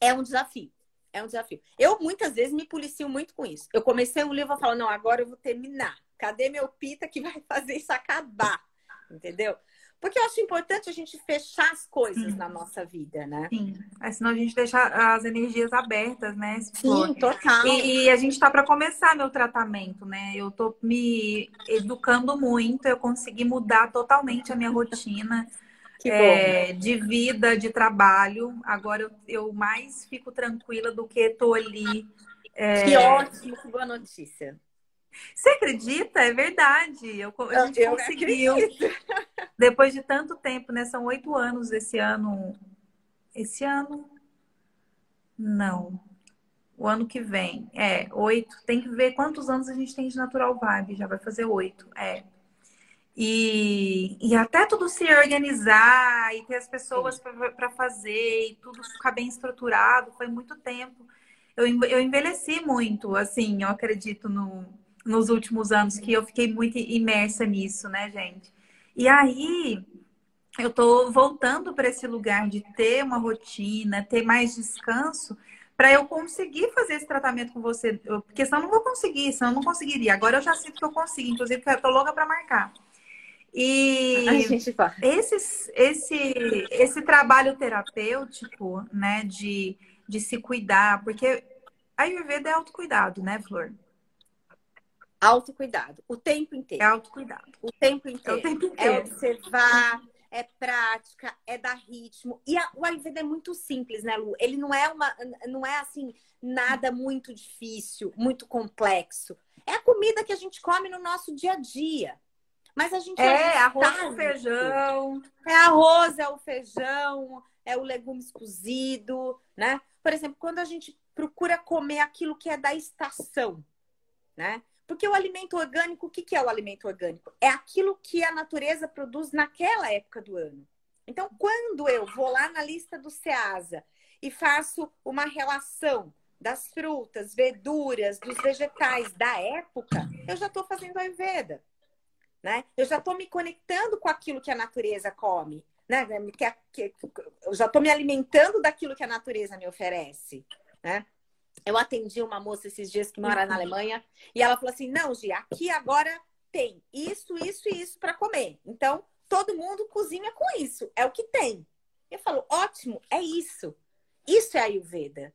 é um desafio. É um desafio. Eu muitas vezes me policio muito com isso. Eu comecei um livro e falo, não, agora eu vou terminar. Cadê meu pita que vai fazer isso acabar? Entendeu? Porque eu acho importante a gente fechar as coisas Sim. na nossa vida, né? Sim. É, senão a gente deixa as energias abertas, né? Sim, total. E, e, a gente tá para começar meu tratamento, né? Eu tô me educando muito, eu consegui mudar totalmente a minha rotina. É, de vida, de trabalho. Agora eu, eu mais fico tranquila do que tô ali. É... Que ótimo, que boa notícia. Você acredita? É verdade. Eu, a gente eu conseguiu. Depois de tanto tempo, né? São oito anos esse ano. Esse ano? Não. O ano que vem. É, oito. Tem que ver quantos anos a gente tem de Natural Vibe. Já vai fazer oito. É. E, e até tudo se organizar e ter as pessoas para fazer e tudo ficar bem estruturado, foi muito tempo. Eu, eu envelheci muito, assim, eu acredito no, nos últimos anos que eu fiquei muito imersa nisso, né, gente? E aí eu tô voltando para esse lugar de ter uma rotina, ter mais descanso, para eu conseguir fazer esse tratamento com você, porque senão eu não vou conseguir, senão eu não conseguiria. Agora eu já sinto que eu consigo, inclusive eu tô louca para marcar. E esse, esse, esse trabalho terapêutico, né, de, de se cuidar, porque a Ayurveda é autocuidado, né, Flor? Autocuidado, o tempo inteiro. É autocuidado. O tempo inteiro. É, o tempo inteiro. é observar, é prática, é dar ritmo. E a, o Ayurveda é muito simples, né, Lu? Ele não é uma, não é assim, nada muito difícil, muito complexo. É a comida que a gente come no nosso dia a dia. Mas a gente é arroz com feijão. É arroz, é o feijão, é o legumes cozido, né? Por exemplo, quando a gente procura comer aquilo que é da estação, né? Porque o alimento orgânico, o que, é o alimento orgânico? É aquilo que a natureza produz naquela época do ano. Então, quando eu vou lá na lista do SEASA e faço uma relação das frutas, verduras, dos vegetais da época, eu já estou fazendo Ayurveda. Né? Eu já estou me conectando com aquilo que a natureza come. Né? Que, que, eu já estou me alimentando daquilo que a natureza me oferece. Né? Eu atendi uma moça esses dias que mora na uhum. Alemanha e ela falou assim: não, Gi, aqui agora tem isso, isso e isso para comer. Então, todo mundo cozinha com isso, é o que tem. Eu falo: ótimo, é isso. Isso é Ayurveda,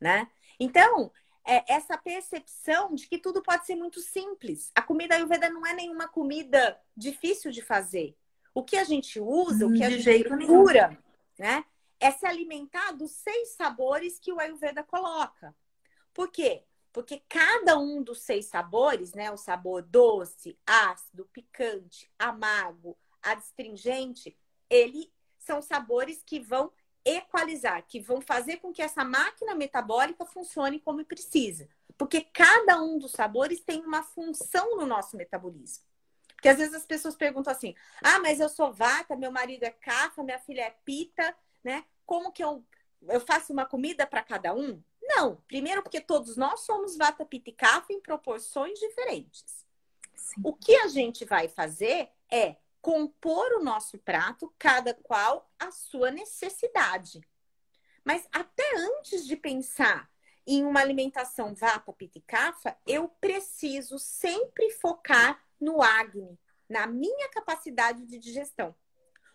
né? Então, é essa percepção de que tudo pode ser muito simples. A comida Ayurveda não é nenhuma comida difícil de fazer. O que a gente usa, o que a de gente procura, né? É se alimentar dos seis sabores que o Ayurveda coloca. Por quê? Porque cada um dos seis sabores, né? O sabor doce, ácido, picante, amargo, adstringente, ele são sabores que vão equalizar, que vão fazer com que essa máquina metabólica funcione como precisa. Porque cada um dos sabores tem uma função no nosso metabolismo. Porque às vezes as pessoas perguntam assim: ah, mas eu sou vata, meu marido é cafa, minha filha é pita, né? Como que eu, eu faço uma comida para cada um? Não. Primeiro, porque todos nós somos Vata Pitta e Kapha em proporções diferentes. Sim. O que a gente vai fazer é compor o nosso prato, cada qual a sua necessidade. Mas até antes de pensar em uma alimentação Vata Pitta e Kapha, eu preciso sempre focar no Agni, na minha capacidade de digestão.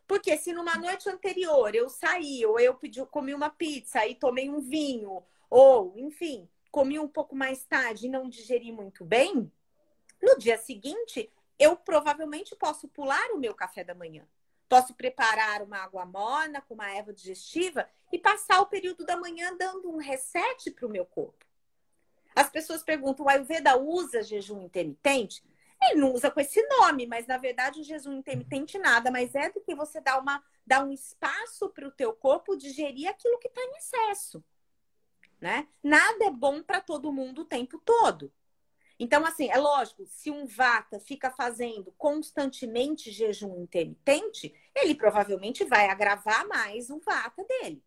Porque se numa noite anterior eu saí, ou eu pedi, comi uma pizza e tomei um vinho, ou, enfim, comi um pouco mais tarde e não digeri muito bem, no dia seguinte eu provavelmente posso pular o meu café da manhã. Posso preparar uma água morna com uma erva digestiva e passar o período da manhã dando um reset para o meu corpo. As pessoas perguntam: o Ayurveda usa jejum intermitente? Ele não usa com esse nome, mas na verdade o jejum intermitente nada mais é do que você dar, uma, dar um espaço para o teu corpo digerir aquilo que está em excesso. Né? Nada é bom para todo mundo o tempo todo. Então, assim, é lógico, se um vata fica fazendo constantemente jejum intermitente, ele provavelmente vai agravar mais o vata dele.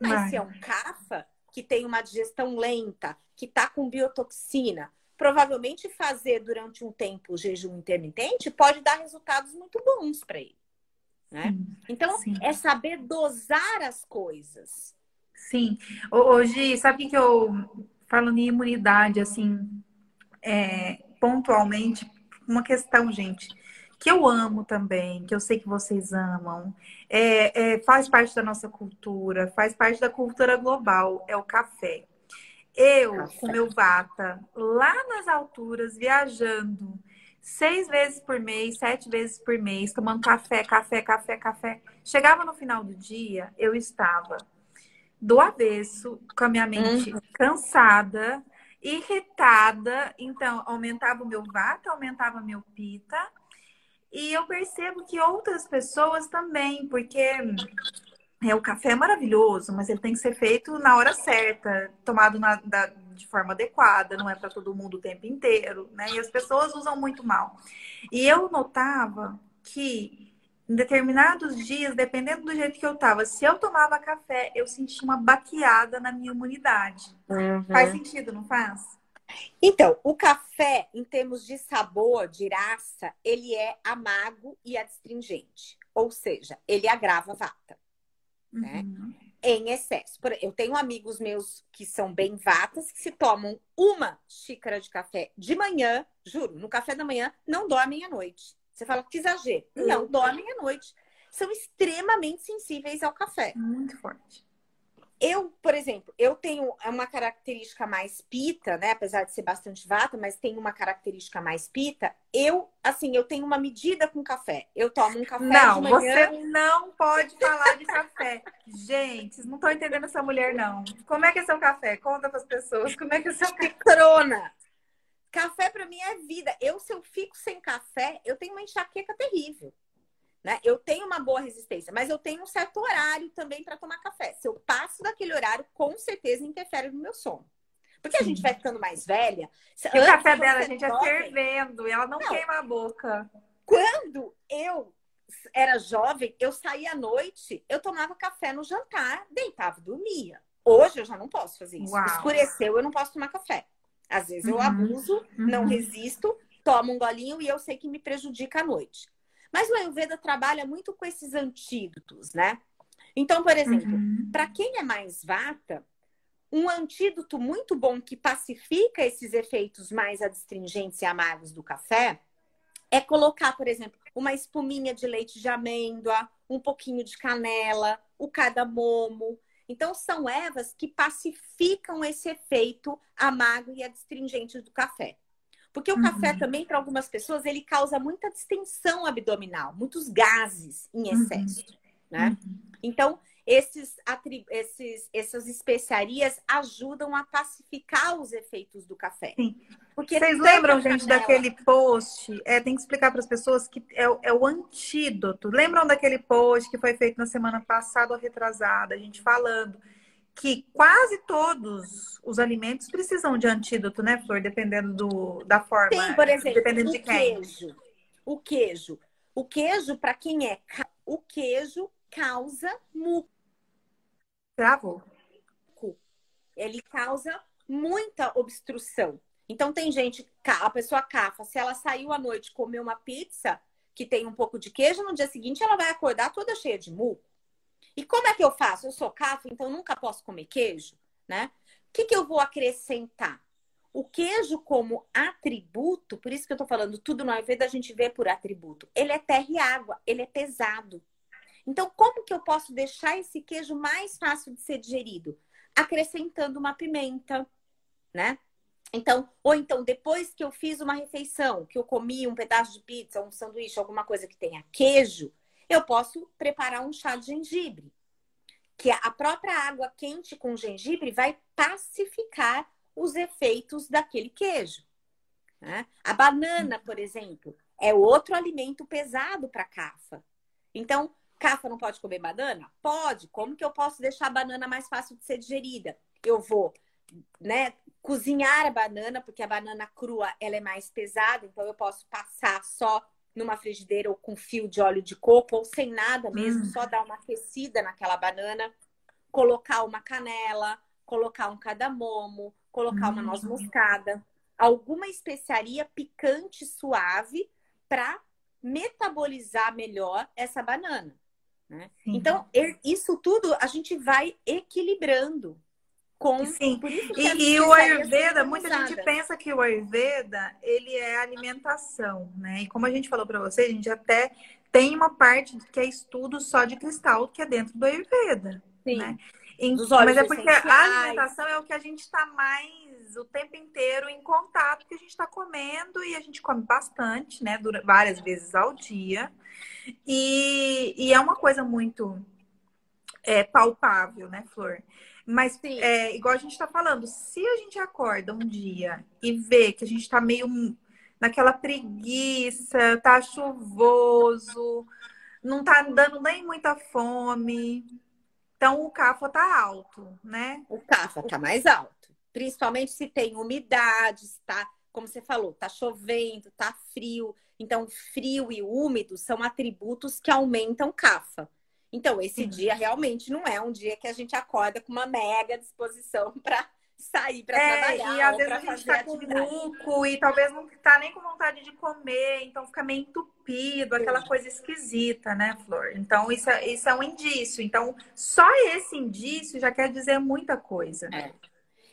Mas se é um kapha, que tem uma digestão lenta, que está com biotoxina, provavelmente fazer durante um tempo jejum intermitente pode dar resultados muito bons para ele. Né? Sim, então, sim. é saber dosar as coisas. Sim. Hoje, sabe o que eu falo em imunidade, assim, é, pontualmente, uma questão, gente, que eu amo também, que eu sei que vocês amam, é, é, faz parte da nossa cultura, faz parte da cultura global, é o café. Eu, Café. com meu vata, lá nas alturas, viajando, seis vezes por mês, sete vezes por mês, tomando café, café, café, café. Chegava no final do dia, eu estava do avesso, com a minha mente uhum. cansada, irritada. Então, aumentava o meu vata, aumentava meu pita. E eu percebo que outras pessoas também, porque é, o café é maravilhoso, mas ele tem que ser feito na hora certa, tomado na, da, de forma adequada, não é para todo mundo o tempo inteiro, né? E as pessoas usam muito mal. E eu notava que em determinados dias, dependendo do jeito que eu tava, se eu tomava café, eu sentia uma baqueada na minha imunidade. Uhum. Faz sentido, não faz? Então, o café, em termos de sabor, de raça, ele é amargo e adstringente. Ou seja, ele agrava a vata né? Uhum. Em excesso. Eu tenho amigos meus que são bem vatas, que se tomam uma xícara de café de manhã, juro, no café da manhã, não dormem à noite. Você fala que exagero. Uhum. Não, dormem à noite. São extremamente sensíveis ao café. Muito forte. Eu, por exemplo, eu tenho uma característica mais pita, né? Apesar de ser bastante vata, mas tem uma característica mais pita. Eu, assim, eu tenho uma medida com café. Eu tomo um café não, de manhã. Você não pode falar de café. Gente, vocês não estão entendendo essa mulher, não. Como é que é seu café? Conta para as pessoas. Como é que é seu café? Café para mim é vida. Eu, se eu fico sem café, eu tenho uma enxaqueca terrível. Né? Eu tenho uma boa resistência, mas eu tenho um certo horário também para tomar café. Se eu passo daquele horário, com certeza interfere no meu sono. Porque a gente vai ficando mais velha. E o café dela, a gente é fervendo e ela não, não, queima a boca. Quando eu era jovem, eu saía à noite, eu tomava café no jantar, deitava e dormia. Hoje eu já não posso fazer isso. Uau. Escureceu, eu não posso tomar café. Às vezes eu uhum. abuso, uhum. não resisto, tomo um golinho e eu sei que me prejudica à noite. Mas o Ayurveda trabalha muito com esses antídotos, né? Então, por exemplo, uhum. para quem é mais vata, um antídoto muito bom que pacifica esses efeitos mais adstringentes e amargos do café é colocar, por exemplo, uma espuminha de leite de amêndoa, um pouquinho de canela, o cardamomo. Então, são ervas que pacificam esse efeito amargo e adstringente do café. Porque o uhum. café também, para algumas pessoas, ele causa muita distensão abdominal, muitos gases em uhum. excesso, uhum. né? Uhum. Então, esses, esses, essas especiarias ajudam a pacificar os efeitos do café. Sim. Porque Vocês lembram, gente, canela... daquele post? É, tem que explicar para as pessoas que é, é, o antídoto. Lembram daquele post que foi feito na semana passada ou retrasada, a gente falando que quase todos os alimentos precisam de antídoto, né, Flor? Dependendo do, da forma. Tem, por exemplo, dependendo de quem. Queijo. O queijo. O queijo, para quem é. O queijo causa muco. Bravo. Ele causa muita obstrução. Então, tem gente, a pessoa cafa, se ela saiu à noite comer uma pizza que tem um pouco de queijo, no dia seguinte ela vai acordar toda cheia de muco. E como é que eu faço? Eu sou cafa, então nunca posso comer queijo, né? O que, que eu vou acrescentar? o queijo como atributo, por isso que eu tô falando, tudo no Ayurveda a gente vê por atributo. Ele é terra e água, ele é pesado. Então, como que eu posso deixar esse queijo mais fácil de ser digerido? Acrescentando uma pimenta, né? Então, ou então, depois que eu fiz uma refeição, que eu comi um pedaço de pizza, um sanduíche, alguma coisa que tenha queijo, eu posso preparar um chá de gengibre. Que a própria água quente com gengibre vai pacificar os efeitos daquele queijo. Né? A banana, por exemplo, é outro alimento pesado para cafa. Então, cafa não pode comer banana? Pode. Como que eu posso deixar a banana mais fácil de ser digerida? Eu vou, né, cozinhar a banana, porque a banana crua ela é mais pesada, então eu posso passar só numa frigideira ou com fio de óleo de coco ou sem nada mesmo, hum. só dar uma aquecida naquela banana, colocar uma canela, colocar um cardamomo, colocar uma noz hum. moscada, alguma especiaria picante suave para metabolizar melhor essa banana. Né? Então, isso tudo a gente vai equilibrando com. Sim. E, e o Ayurveda, muita gente pensa que o Ayurveda ele é alimentação, né? E como a gente falou para você, a gente até tem uma parte que é estudo só de cristal que é dentro do Ayurveda, Sim. né? Mas é porque a alimentação é o que a gente está mais o tempo inteiro em contato, que a gente está comendo e a gente come bastante, né? Várias vezes ao dia. E, e é uma coisa muito é, palpável, né, Flor? Mas, é, igual a gente está falando, se a gente acorda um dia e vê que a gente está meio naquela preguiça, tá chuvoso, não tá dando nem muita fome, então o CAFA tá alto, né? O CAFA tá mais alto. Principalmente se tem umidade, está, como você falou, tá chovendo, tá frio. Então, frio e úmido são atributos que aumentam CAFA. Então, esse Sim. dia realmente não é um dia que a gente acorda com uma mega disposição para sair para é, trabalhar. E às vezes a gente tá com muco e talvez não tá nem com vontade de comer, então fica meio entupido, aquela coisa esquisita, né, Flor? Então, isso é, isso é um indício. Então, só esse indício já quer dizer muita coisa. É.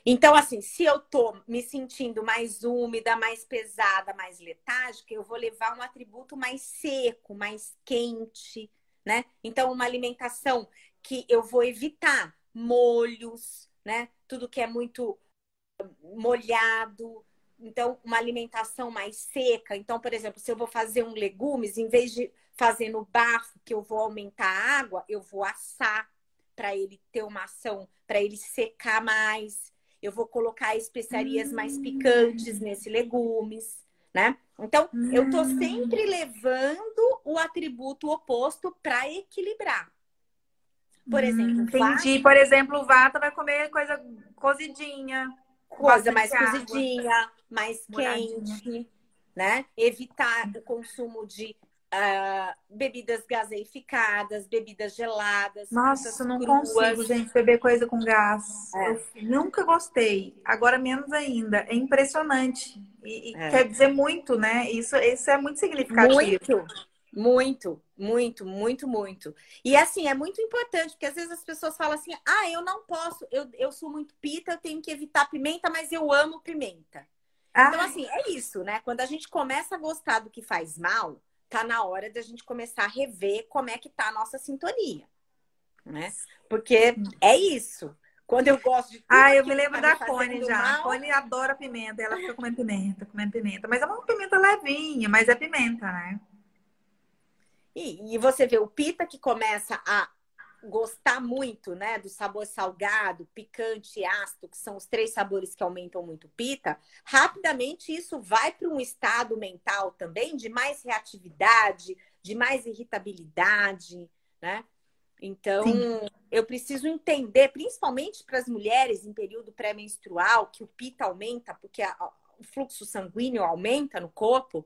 Então, assim, se eu tô me sentindo mais úmida, mais pesada, mais letárgica, eu vou levar um atributo mais seco, mais quente, né? Então, uma alimentação que eu vou evitar molhos, né? Tudo que é muito molhado. Então, uma alimentação mais seca. Então, por exemplo, se eu vou fazer um legumes, em vez de fazer no bafo, que eu vou aumentar a água, eu vou assar para ele ter uma ação, para ele secar mais. Eu vou colocar especiarias mais picantes nesse legumes né? Então, hum. eu tô hum. sempre levando o atributo oposto para equilibrar. Por hum, exemplo, entendi. Vata, Por exemplo, o vata vai comer coisa cozidinha, coisa mais cozidinha, mais quente, né? Evitar o consumo de Uh, bebidas gaseificadas, bebidas geladas. Nossa, não cruas. consigo, gente, beber coisa com gás. É. Eu nunca gostei. Agora menos ainda. É impressionante. E, e é. quer dizer muito, né? Isso, isso é muito significativo. Muito, muito, muito, muito, muito. E assim, é muito importante, porque às vezes as pessoas falam assim: ah, eu não posso, eu, eu sou muito pita, eu tenho que evitar pimenta, mas eu amo pimenta. Ah. Então, assim, é isso, né? Quando a gente começa a gostar do que faz mal, tá na hora de a gente começar a rever como é que tá a nossa sintonia, né? Porque é isso. Quando eu gosto de Ah, eu me lembro tá da Cone já. Mal... A Cone adora pimenta, ela fica comendo pimenta, comendo pimenta. Mas é uma pimenta levinha, mas é pimenta, né? E, e você vê o pita que começa a gostar muito, né, do sabor salgado, picante e ácido, que são os três sabores que aumentam muito pita, rapidamente isso vai para um estado mental também de mais reatividade, de mais irritabilidade, né? Então, Sim. eu preciso entender, principalmente para as mulheres em período pré-menstrual, que o pita aumenta, porque a, o fluxo sanguíneo aumenta no corpo.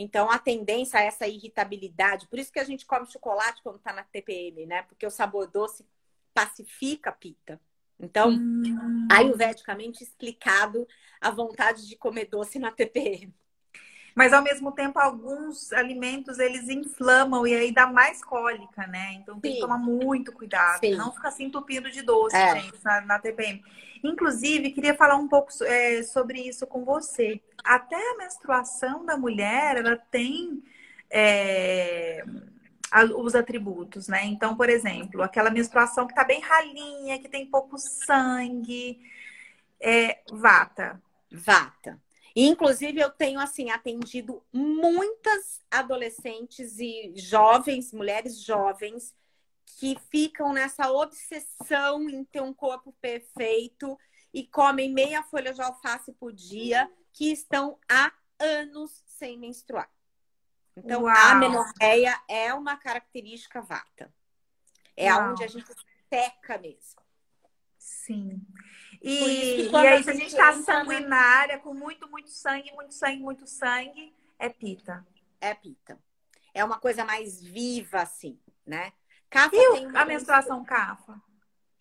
Então, a tendência a essa irritabilidade, por isso que a gente come chocolate quando está na TPM, né? Porque o sabor doce pacifica a pita. Então, hum. ayurvedicamente explicado a vontade de comer doce na TPM. Mas ao mesmo tempo, alguns alimentos eles inflamam e aí dá mais cólica, né? Então tem Sim. que tomar muito cuidado. Sim. Não ficar se entupindo de doce, é. gente, na, na, TPM. Inclusive, queria falar um pouco é, sobre isso com você. Até a menstruação da mulher, ela tem. É os atributos, né? Então, por exemplo, aquela menstruação que tá bem ralinha, que tem pouco sangue, é vata. Vata. Inclusive, eu tenho assim atendido muitas adolescentes e jovens, mulheres jovens, que ficam nessa obsessão em ter um corpo perfeito e comem meia folha de alface por dia, que estão há anos sem menstruar. Então, Uau. a menorreia é uma característica vata. É Uau. onde a gente seca mesmo. Sim. E, e aí, se a gente está sanguinária, na... com muito, muito sangue, muito sangue, muito sangue, é pita. É pita. É uma coisa mais viva, assim, né? Cafa e a menstruação cafa?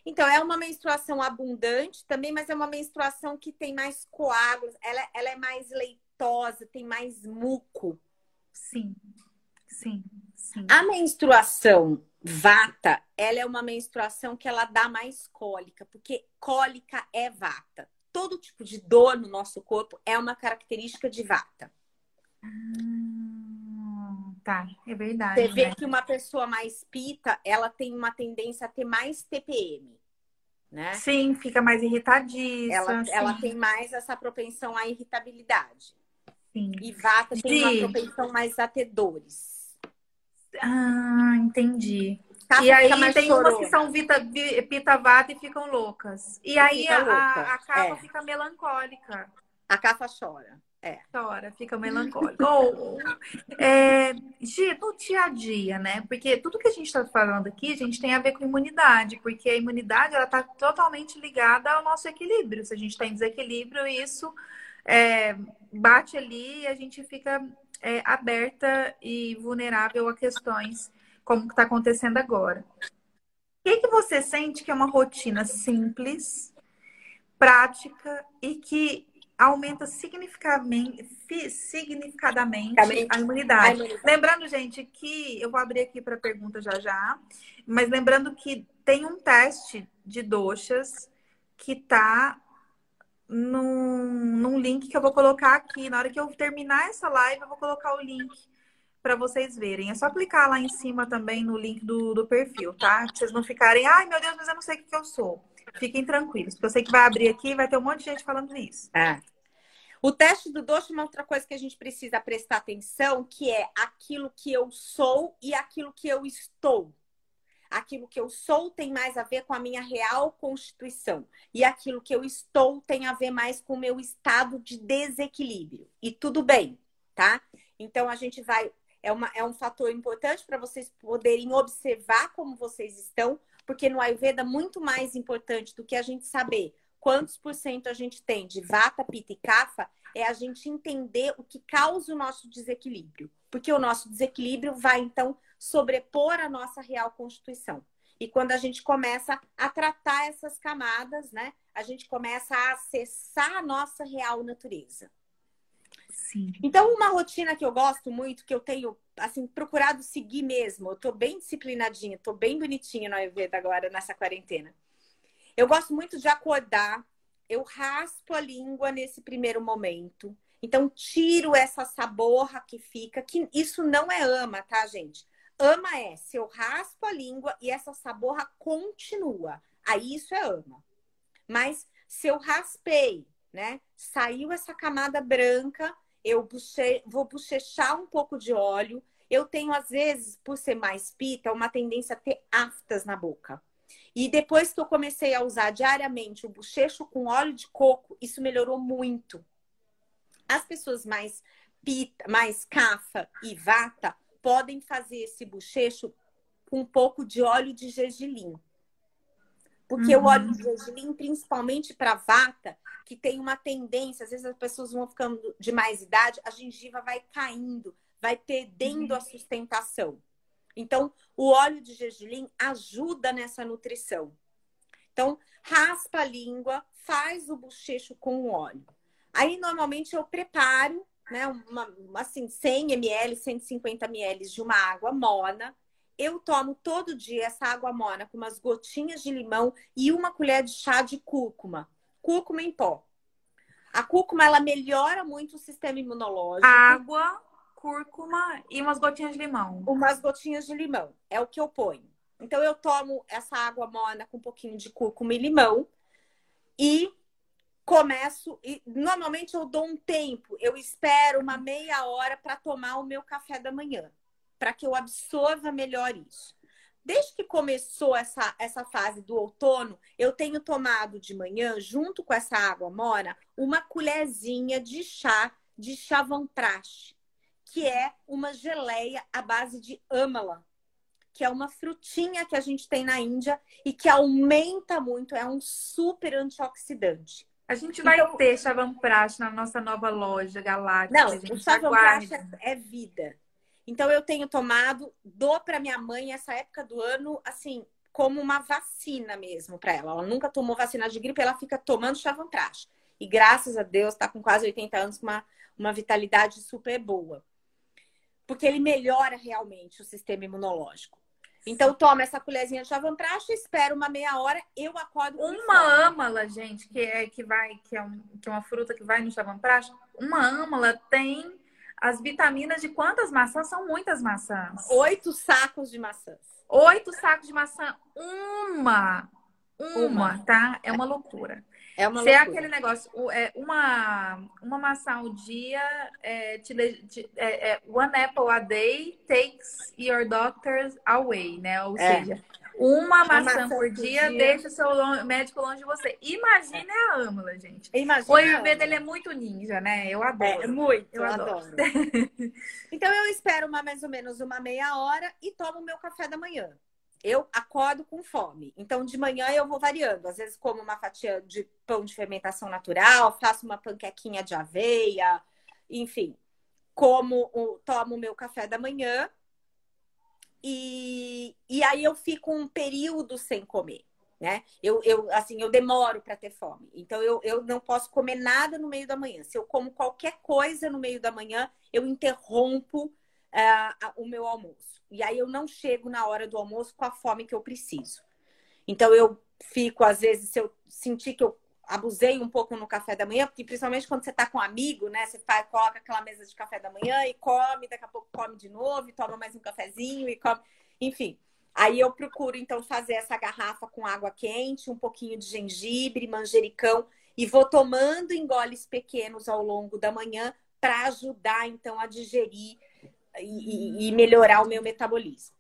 Então, é uma menstruação abundante também, mas é uma menstruação que tem mais coágulos, ela, ela é mais leitosa, tem mais muco. Sim, sim, sim. A menstruação vata, ela é uma menstruação que ela dá mais cólica, porque cólica é vata. Todo tipo de dor no nosso corpo é uma característica de vata. Ah, tá, é verdade. Você vê né? que uma pessoa mais pita, ela tem uma tendência a ter mais TPM. Né? Sim, fica mais irritadíssima. Ela, ela tem mais essa propensão à irritabilidade. Sim. E vata tem uma propensão mais a ter dores. Ah, entendi. e aí tem chorona. umas que são vita, pita vata e ficam loucas. E, e aí a, a, a capa é. fica melancólica. A capa chora. É. Chora, fica melancólica. Ou, é, no dia a dia, né? Porque tudo que a gente está falando aqui, a gente tem a ver com imunidade, porque a imunidade ela está totalmente ligada ao nosso equilíbrio. Se a gente está em desequilíbrio, isso é, bate ali e a gente fica é, aberta e vulnerável a questões como está acontecendo agora. O que, que você sente que é uma rotina simples, prática e que aumenta significativamente, significadamente a imunidade. a imunidade. Lembrando, gente, que eu vou abrir aqui para pergunta já já, mas lembrando que tem um teste de doxas que está num, num link que eu vou colocar aqui. Na hora que eu terminar essa live, eu vou colocar o link para vocês verem. É só clicar lá em cima também no link do, do perfil, tá? Pra vocês não ficarem, ai meu Deus, mas eu não sei o que, eu sou. Fiquem tranquilos, porque eu sei que vai abrir aqui e vai ter um monte de gente falando isso. É. O teste do doce é uma outra coisa que a gente precisa prestar atenção, que é aquilo que eu sou e aquilo que eu estou aquilo que eu sou tem mais a ver com a minha real constituição. E aquilo que eu estou tem a ver mais com o meu estado de desequilíbrio. E tudo bem, tá? Então a gente vai. É, uma, é um fator importante para vocês poderem observar como vocês estão, porque no Ayurveda, muito mais importante do que a gente saber quantos por cento a gente tem de vata, pita e kapha, é a gente entender o que causa o nosso desequilíbrio. Porque o nosso desequilíbrio vai, então, sobrepor a nossa real constituição. E quando a gente começa a tratar essas camadas, né, a gente começa a acessar a nossa real natureza. Sim. Então, uma rotina que eu gosto muito, que eu tenho assim procurado seguir mesmo, eu tô bem disciplinadinha, tô bem bonitinha no Ayurveda agora nessa quarentena. Eu gosto muito de acordar, eu raspo a língua nesse primeiro momento. Então, tiro essa saborra que fica, que isso não é ama, tá, gente? Ama é se eu raspo a língua e essa saborra continua. Aí isso é ama. Mas se eu raspei, né? Saiu essa camada branca, eu buche... vou bochechar um pouco de óleo. Eu tenho, às vezes, por ser mais pita, uma tendência a ter aftas na boca. E depois que eu comecei a usar diariamente o bochecho com óleo de coco, isso melhorou muito. As pessoas mais pita, mais cafa e vata, podem fazer esse bochecho com um pouco de óleo de gergelim. Porque uhum. o óleo de gergelim, principalmente para vata, que tem uma tendência, às vezes as pessoas vão ficando de mais idade, a gengiva vai caindo, vai perdendo uhum. a sustentação. Então, o óleo de gergelim ajuda nessa nutrição. Então, raspa a língua, faz o bochecho com o óleo. Aí, normalmente, eu preparo né, uma, assim, 100 ml, 150 ml de uma água morna. Eu tomo todo dia essa água morna com umas gotinhas de limão e uma colher de chá de cúrcuma. Cúrcuma em pó. A cúrcuma, ela melhora muito o sistema imunológico. Água, cúrcuma e umas gotinhas de limão. Umas gotinhas de limão. É o que eu ponho. Então, eu tomo essa água morna com um pouquinho de cúrcuma e limão. E começo e normalmente eu dou um tempo, eu espero uma meia hora para tomar o meu café da manhã, para que eu absorva melhor isso. Desde que começou essa, essa fase do outono, eu tenho tomado de manhã, junto com essa água mora, uma colherzinha de chá de chavanprache, que é uma geleia à base de amala, que é uma frutinha que a gente tem na Índia e que aumenta muito, é um super antioxidante. A gente vai então, ter Chavanprache na nossa nova loja galáctica. Não, o Chavanprache é, é vida. Então eu tenho tomado, dou para minha mãe essa época do ano, assim, como uma vacina mesmo para ela. Ela nunca tomou vacina de gripe, ela fica tomando Chavanprache. E graças a Deus está com quase 80 anos com uma, uma vitalidade super boa. Porque ele melhora realmente o sistema imunológico. Então, toma essa colherzinha de chavanprache, espera uma meia hora, eu acordo com Uma âmala, gente, que é que vai, que é, um, que é uma fruta que vai no chavanprache, uma âmala tem as vitaminas de quantas maçãs? São muitas maçãs. Oito sacos de maçãs. Oito sacos de maçã. Uma. Uma, uma. tá? É uma loucura. É uma Se é aquele negócio, é, uma, uma maçã ao dia, é, te, te, é, é, one apple a day takes your doctors away, né? Ou é. seja, uma maçã, maçã, por dia, dia, deixa o seu médico longe de você. Imagina a âmula, gente. Imagina o Ayurveda ele é muito ninja, né? Eu adoro. É, muito, eu, eu adoro. adoro. então eu espero uma, mais ou menos uma meia hora e tomo o meu café da manhã eu acordo com fome. Então, de manhã eu vou variando. Às vezes, como uma fatia de pão de fermentação natural, faço uma panquequinha de aveia, enfim. Como, tomo o meu café da manhã. E, e aí eu fico um período sem comer, né? Eu, eu assim, eu demoro para ter fome. Então, eu, eu não posso comer nada no meio da manhã. Se eu como qualquer coisa no meio da manhã, eu interrompo uh, o meu almoço. E aí eu não chego na hora do almoço com a fome que eu preciso. Então eu fico, às vezes, se eu sentir que eu abusei um pouco no café da manhã, porque principalmente quando você tá com um amigo, né? Você faz, coloca aquela mesa de café da manhã e come, daqui a pouco come de novo, e toma mais um cafezinho e come. Enfim. Aí eu procuro, então, fazer essa garrafa com água quente, um pouquinho de gengibre, manjericão, e vou tomando em goles pequenos ao longo da manhã para ajudar, então, a digerir e, e melhorar o meu metabolismo.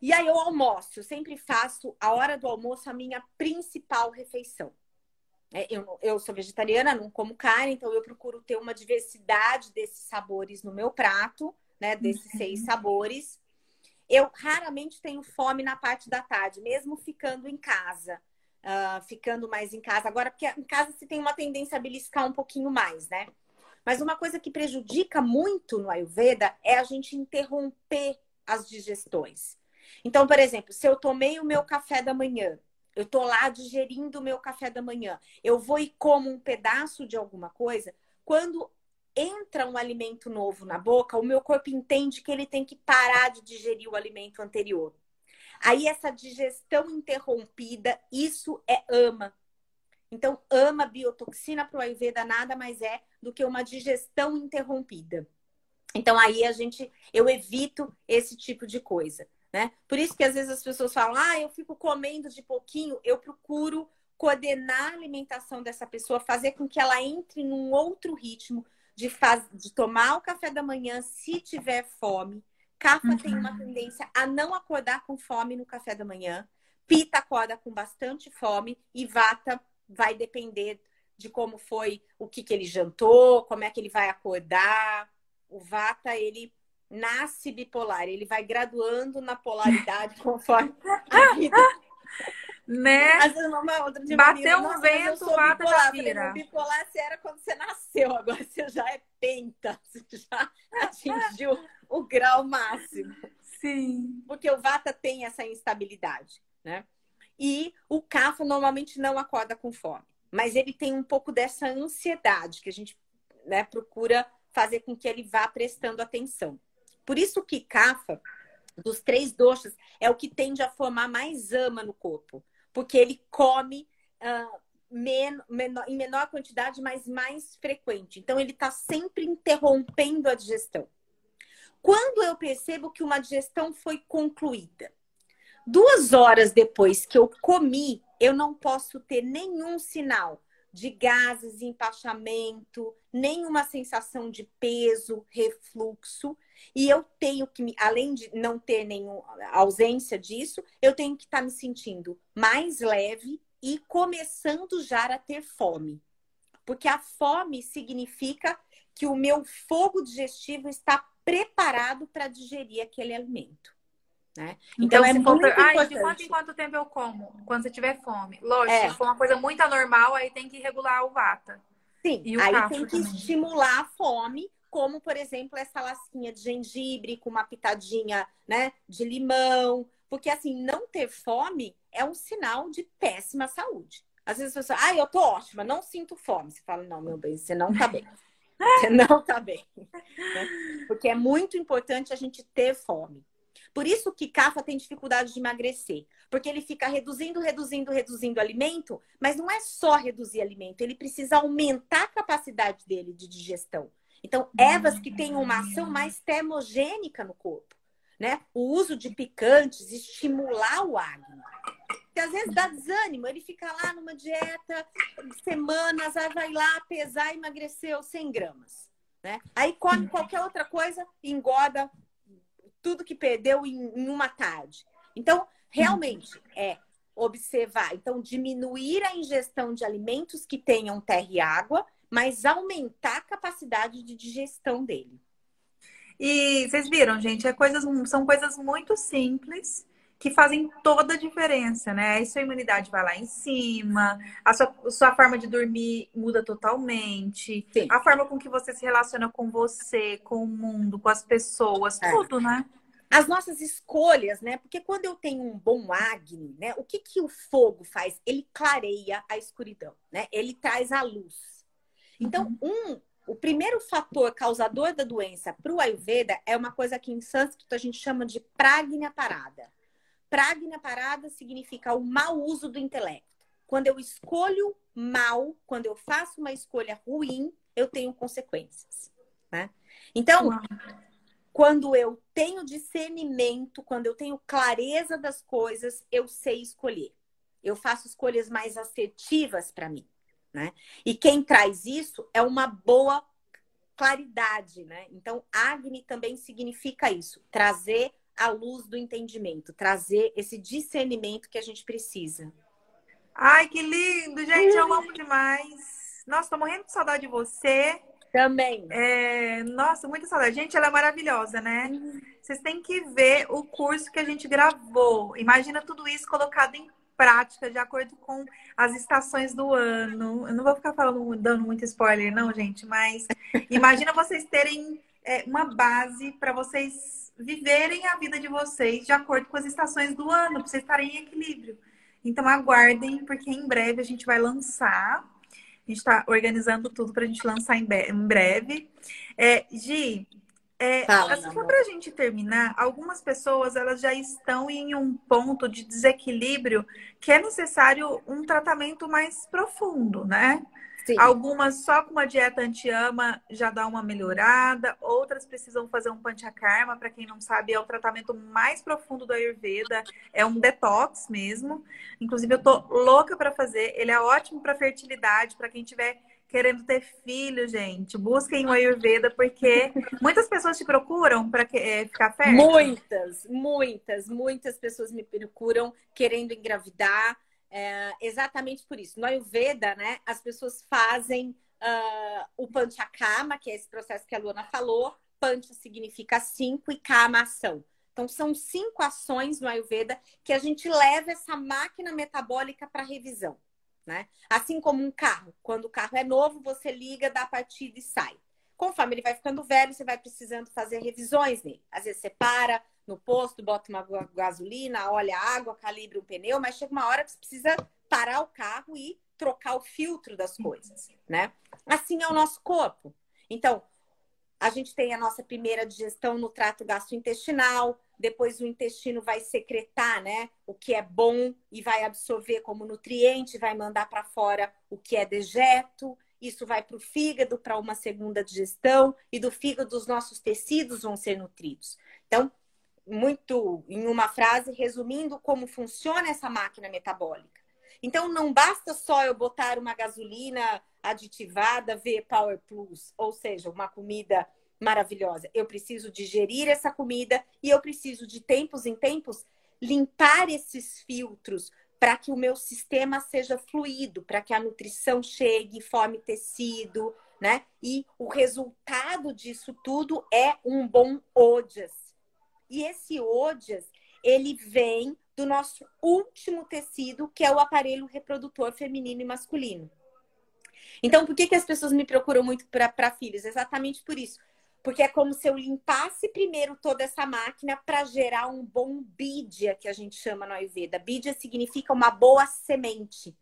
E aí eu almoço, eu sempre faço a hora do almoço a minha principal refeição. É, eu, eu sou vegetariana, não como carne, então eu procuro ter uma diversidade desses sabores no meu prato, né? Desses uhum. seis sabores. Eu raramente tenho fome na parte da tarde, mesmo ficando em casa. Uh, ficando mais em casa. Agora, porque em casa você tem uma tendência a beliscar um pouquinho mais, né? Mas uma coisa que prejudica muito no Ayurveda é a gente interromper as digestões. Então, por exemplo, se eu tomei o meu café da manhã, eu tô lá digerindo o meu café da manhã, eu vou e como um pedaço de alguma coisa, quando entra um alimento novo na boca, o meu corpo entende que ele tem que parar de digerir o alimento anterior. Aí essa digestão interrompida, isso é ama. Então, ama biotoxina para o Ayurveda nada mais é do que uma digestão interrompida. Então, aí a gente, eu evito esse tipo de coisa, né? Por isso que às vezes as pessoas falam, ah, eu fico comendo de pouquinho, eu procuro coordenar a alimentação dessa pessoa, fazer com que ela entre num outro ritmo de, faz... de tomar o café da manhã se tiver fome. Kapha uhum. tem uma uhum. tendência a não acordar com fome no café da manhã. Pita acorda com bastante fome e Vata vai depender de como foi, o que, que ele jantou, como é que ele vai acordar. O Vata, ele nasce bipolar, ele vai graduando na polaridade conforme a vida. Né? Às vezes uma outra de Bateu um vento, Vata bipolar. já vira. Falei, bipolar você era quando você nasceu, agora você já é penta, você já atingiu o grau máximo. Sim. Porque o Vata tem essa instabilidade, né? E o Kapha normalmente não acorda com fome, mas ele tem um pouco dessa ansiedade que a gente né, procura fazer com que ele vá prestando atenção. Por isso que Kafa, dos três doxas, é o que tende a formar mais ama no corpo, porque ele come uh, men menor, em menor quantidade, mas mais frequente. Então, ele está sempre interrompendo a digestão. Quando eu percebo que uma digestão foi concluída, duas horas depois que eu comi, eu não posso ter nenhum sinal de gases, empachamento, nenhuma sensação de peso, refluxo. E eu tenho que, além de não ter nenhuma ausência disso, eu tenho que estar tá me sentindo mais leve e começando já a ter fome. Porque a fome significa que o meu fogo digestivo está preparado para digerir aquele alimento. Né? Então, então é muito for... importante. Ah, de quanto em quanto tempo eu como? Quando você tiver fome. Lógico, é. se for uma coisa muito anormal, aí tem que regular o vata. Sim, aí tem que também. estimular a fome, como, por exemplo, essa lasquinha de gengibre com uma pitadinha né, de limão. Porque, assim, não ter fome é um sinal de péssima saúde. Às vezes você fala, ah, eu tô ótima, não sinto fome. Você fala, não, meu bem, você não tá bem. Você não tá bem. Porque é muito importante a gente ter fome. Por isso que Cafa tem dificuldade de emagrecer. Porque ele fica reduzindo, reduzindo, reduzindo alimento, mas não é só reduzir alimento, ele precisa aumentar a capacidade dele de digestão. Então, ervas que têm uma ação mais termogênica no corpo, né? O uso de picantes, estimular o acne. Porque às vezes dá desânimo, ele fica lá numa dieta semanas, aí vai lá pesar, emagreceu 100 gramas. Né? Aí come qualquer outra coisa, engorda tudo que perdeu em, em uma tarde. Então, realmente, é observar. Então, diminuir a ingestão de alimentos que tenham terra e água, mas aumentar a capacidade de digestão dele. E vocês viram, gente, é coisas, são coisas muito simples que fazem toda a diferença, né? Aí sua imunidade vai lá em cima, a sua, sua forma de dormir muda totalmente, Sim. a forma com que você se relaciona com você, com o mundo, com as pessoas, é. tudo, né? As nossas escolhas, né? Porque quando eu tenho um bom Agni, né? O que, que o fogo faz? Ele clareia a escuridão, né? Ele traz a luz. Então, uhum. um o primeiro fator causador da doença para o Ayurveda é uma coisa que em sânscrito a gente chama de pragna parada. Pragna parada significa o mau uso do intelecto. Quando eu escolho mal, quando eu faço uma escolha ruim, eu tenho consequências. Né? Então, quando eu tenho discernimento, quando eu tenho clareza das coisas, eu sei escolher. Eu faço escolhas mais assertivas para mim. Né? E quem traz isso é uma boa claridade, né? Então, Agni também significa isso, trazer a luz do entendimento, trazer esse discernimento que a gente precisa. Ai, que lindo, gente, eu amo demais. Nossa, tô morrendo de saudade de você. Também. É, nossa, muita saudade. Gente, ela é maravilhosa, né? Vocês têm que ver o curso que a gente gravou. Imagina tudo isso colocado em prática, de acordo com as estações do ano. Eu não vou ficar falando, dando muito spoiler, não, gente, mas imagina vocês terem é, uma base para vocês viverem a vida de vocês de acordo com as estações do ano, para vocês estarem em equilíbrio. Então aguardem, porque em breve a gente vai lançar. A gente está organizando tudo para a gente lançar em, breve. É, Gi, é, Fala, assim, só para a gente terminar, algumas pessoas elas já estão em um ponto de desequilíbrio que é necessário um tratamento mais profundo, né? Sim. Algumas só com uma dieta anti-ama já dá uma melhorada, outras precisam fazer um panchakarma, para quem não sabe, é o tratamento mais profundo do Ayurveda, é um detox mesmo. Inclusive eu tô louca para fazer, ele é ótimo para fertilidade, para quem tiver querendo ter filho, gente. Busquem o Ayurveda, porque muitas pessoas te procuram para é, ficar fértil. Muitas, muitas, muitas pessoas me procuram querendo engravidar. É, exatamente por isso. No Ayurveda, né, as pessoas fazem uh, o Panchakama, que é esse processo que a Luana falou. Pancha significa cinco e Kama ação. Então, são cinco ações no Ayurveda que a gente leva essa máquina metabólica para revisão. Né? Assim como um carro. Quando o carro é novo, você liga, dá a partida e sai. Conforme ele vai ficando velho, você vai precisando fazer revisões nele. Às vezes você para, no posto, bota uma gasolina, olha a água, calibra um pneu, mas chega uma hora que você precisa parar o carro e trocar o filtro das coisas, né? Assim é o nosso corpo. Então, a gente tem a nossa primeira digestão no trato gastrointestinal, depois o intestino vai secretar, né, o que é bom e vai absorver como nutriente, vai mandar para fora o que é dejeto. Isso vai para o fígado para uma segunda digestão e do fígado os nossos tecidos vão ser nutridos. Então, muito em uma frase, resumindo como funciona essa máquina metabólica. Então, não basta só eu botar uma gasolina aditivada V Power Plus, ou seja, uma comida maravilhosa. Eu preciso digerir essa comida e eu preciso, de tempos em tempos, limpar esses filtros para que o meu sistema seja fluido, para que a nutrição chegue, forme tecido, né? E o resultado disso tudo é um bom OJAS. E esse OJAS, ele vem do nosso último tecido, que é o aparelho reprodutor feminino e masculino. Então, por que, que as pessoas me procuram muito para filhos? Exatamente por isso. Porque é como se eu limpasse primeiro toda essa máquina para gerar um bom bídia, que a gente chama no Ayurveda. Bídia significa uma boa semente,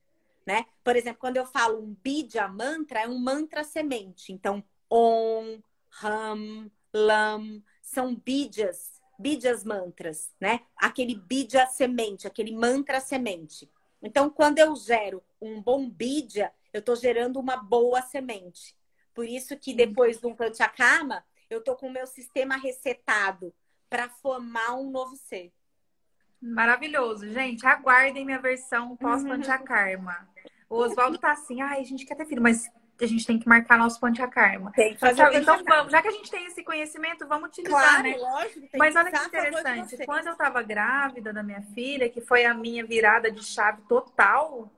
né? Por exemplo, quando eu falo um bídia mantra, é um mantra semente. Então, Om, Ram, Lam, são bídias, bídias mantras, né? Aquele bídia semente, aquele mantra semente. Então, quando eu gero um bom bídia, eu estou gerando uma boa semente. Por isso que depois do Panchakarma, eu estou com o meu sistema resetado para formar um novo ser. Maravilhoso. Gente, aguardem minha versão pós-Panchakarma. O Oswaldo tá assim, ai, a gente quer ter filho, mas a gente tem que marcar nosso Panchakarma. Tem que fazer então, então vamos, já que a gente tem esse conhecimento, vamos utilizar, claro, né? Lógico, mas olha que interessante, quando eu estava grávida da minha filha, que foi a minha virada de chave total,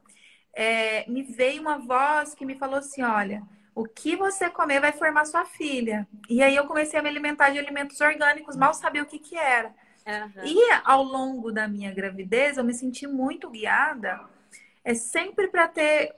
é, me veio uma voz que me falou assim: olha, o que você comer vai formar sua filha. E aí eu comecei a me alimentar de alimentos orgânicos, mal sabia o que, que era. Uhum. E ao longo da minha gravidez, eu me senti muito guiada, é sempre para ter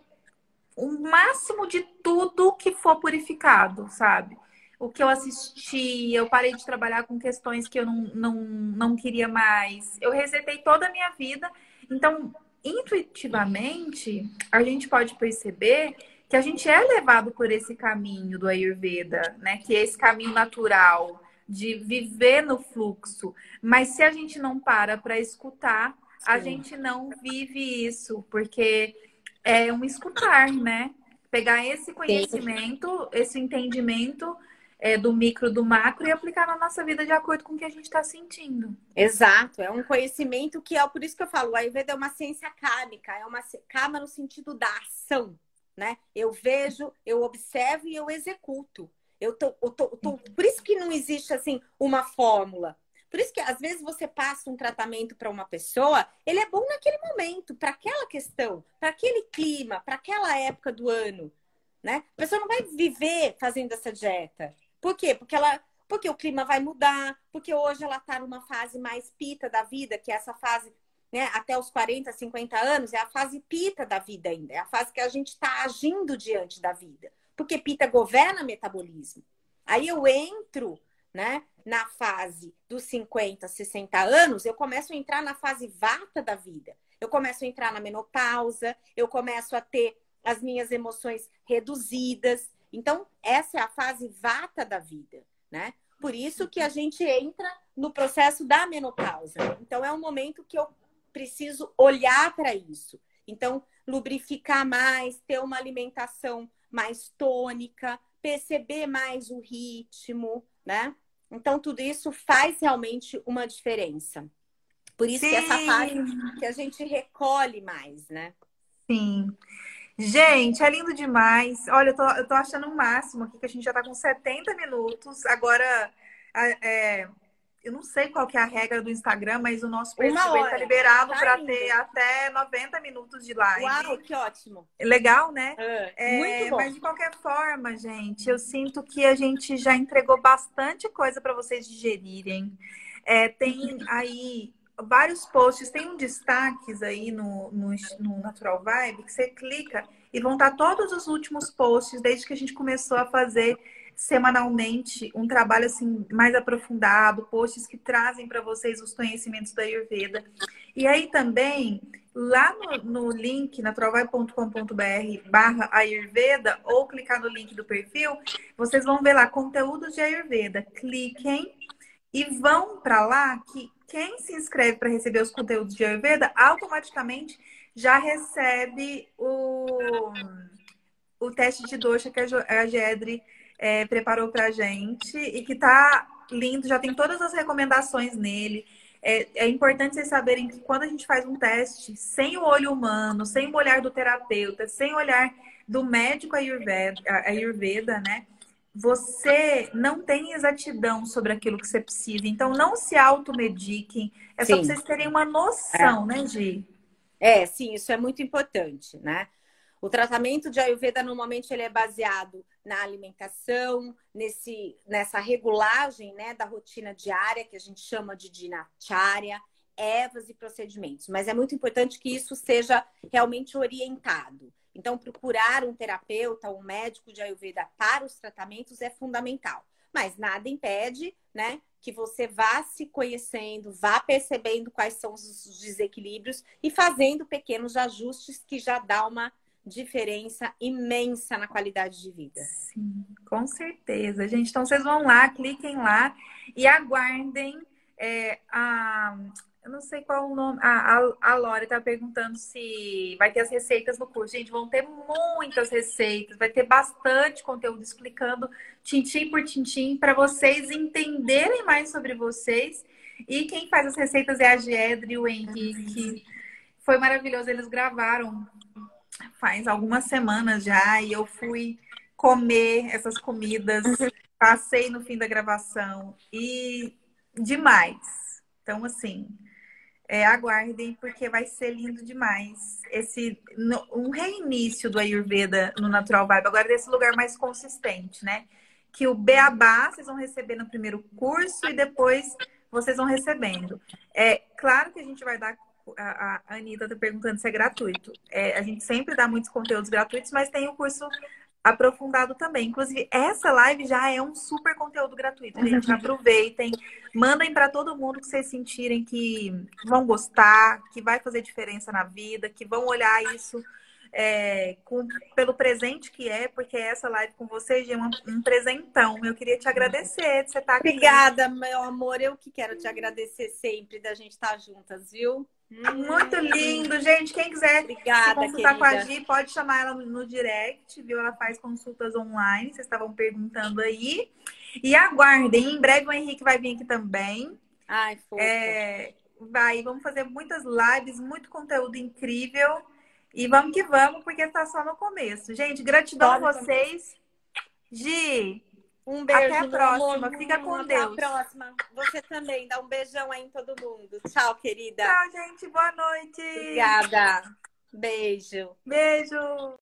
o máximo de tudo que for purificado, sabe? O que eu assisti, eu parei de trabalhar com questões que eu não, não, não queria mais. Eu resetei toda a minha vida. Então, intuitivamente, a gente pode perceber que a gente é levado por esse caminho do Ayurveda, né? Que é esse caminho natural de viver no fluxo. Mas se a gente não para para escutar, Sim. a gente não vive isso, porque é um escutar, né? Pegar esse conhecimento, esse entendimento é, do micro, do macro e aplicar na nossa vida de acordo com o que a gente está sentindo. Exato, é um conhecimento que é por isso que eu falo, o Ayurveda é uma ciência kármica, é uma karma no sentido da ação, né? Eu vejo, eu observo e eu executo. Eu tô, eu tô, eu tô, por isso que não existe assim uma fórmula. Por isso que às vezes você passa um tratamento para uma pessoa, ele é bom naquele momento, para aquela questão, para aquele clima, para aquela época do ano, né? A pessoa não vai viver fazendo essa dieta. Por quê? Porque ela porque o clima vai mudar, porque hoje ela está numa fase mais pita da vida, que é essa fase né, até os 40, 50 anos, é a fase pita da vida ainda, é a fase que a gente está agindo diante da vida, porque pita governa metabolismo. Aí eu entro né, na fase dos 50, 60 anos, eu começo a entrar na fase vata da vida. Eu começo a entrar na menopausa, eu começo a ter as minhas emoções reduzidas, então, essa é a fase vata da vida, né? Por isso que a gente entra no processo da menopausa. Então, é um momento que eu preciso olhar para isso. Então, lubrificar mais, ter uma alimentação mais tônica, perceber mais o ritmo, né? Então, tudo isso faz realmente uma diferença. Por isso Sim. que essa fase que a gente recolhe mais, né? Sim. Gente, é lindo demais. Olha, eu tô, eu tô achando o máximo aqui, que a gente já tá com 70 minutos. Agora, é, eu não sei qual que é a regra do Instagram, mas o nosso perfil está liberado tá para ter até 90 minutos de live. Uau, que ótimo. Legal, né? É, é, muito bom. Mas de qualquer forma, gente, eu sinto que a gente já entregou bastante coisa para vocês digerirem. É, tem aí vários posts, tem um destaques aí no, no, no, Natural Vibe que você clica e vão estar todos os últimos posts desde que a gente começou a fazer semanalmente um trabalho assim mais aprofundado, posts que trazem para vocês os conhecimentos da Ayurveda. E aí também lá no, no link, naturalvibe.com.br barra Ayurveda, ou clicar no link do perfil, vocês vão ver lá conteúdos de Ayurveda. Cliquem e vão para lá que quem se inscreve para receber os conteúdos de Ayurveda automaticamente já recebe o, o teste de doxa que a Gedre é, preparou para a gente e que tá lindo, já tem todas as recomendações nele. É, é, importante vocês saberem que quando a gente faz um teste sem o olho humano, sem o olhar do terapeuta, sem o olhar do médico Ayurveda, Ayurveda né? Você não tem exatidão sobre aquilo que você precisa. Então, não se automediquem. É sim. só para vocês terem uma noção, é. né, Gi? É, sim, isso é muito importante, né? O tratamento de Ayurveda normalmente ele é baseado na alimentação, nesse, nessa regulagem né, da rotina diária, que a gente chama de dinacharya, ervas e procedimentos. Mas é muito importante que isso seja realmente orientado. Então, procurar um terapeuta, um médico de Ayurveda para os tratamentos é fundamental. Mas nada impede, né, que você vá se conhecendo, vá percebendo quais são os desequilíbrios e fazendo pequenos ajustes que já dá uma diferença imensa na qualidade de vida. Sim, com certeza, gente. Então vocês vão lá, cliquem lá e aguardem é, a. Eu não sei qual o nome. A, a, a Lore está perguntando se vai ter as receitas no curso. Gente, vão ter muitas receitas, vai ter bastante conteúdo explicando tintim por tintim para vocês entenderem mais sobre vocês. E quem faz as receitas é a Gedre e o Henrique. Foi maravilhoso, eles gravaram faz algumas semanas já e eu fui comer essas comidas, passei no fim da gravação e demais. Então, assim, é, aguardem porque vai ser lindo demais esse no, um reinício do Ayurveda no Natural Vibe, agora desse lugar mais consistente, né? Que o beabá vocês vão receber no primeiro curso e depois vocês vão recebendo. É claro que a gente vai dar a, a Anitta está perguntando se é gratuito. É, a gente sempre dá muitos conteúdos gratuitos, mas tem o curso aprofundado também. Inclusive, essa live já é um super conteúdo gratuito. Gente, aproveitem, mandem para todo mundo que vocês sentirem que vão gostar, que vai fazer diferença na vida, que vão olhar isso é, com, pelo presente que é, porque essa live com vocês é um, um presentão. Eu queria te agradecer de você estar aqui. Obrigada, meu amor. Eu que quero te agradecer sempre da gente estar juntas, viu? Muito lindo, gente. Quem quiser Obrigada, consultar querida. com a Gi, pode chamar ela no direct, viu? Ela faz consultas online, vocês estavam perguntando aí. E aguardem, em breve o Henrique vai vir aqui também. Ai, fofa. É, vai, vamos fazer muitas lives, muito conteúdo incrível. E vamos que vamos, porque está só no começo. Gente, gratidão a vocês. Gi, um beijo. Até a próxima. Fica com Até Deus. Até a próxima. Você também. Dá um beijão aí em todo mundo. Tchau, querida. Tchau, gente. Boa noite. Obrigada. Beijo. Beijo.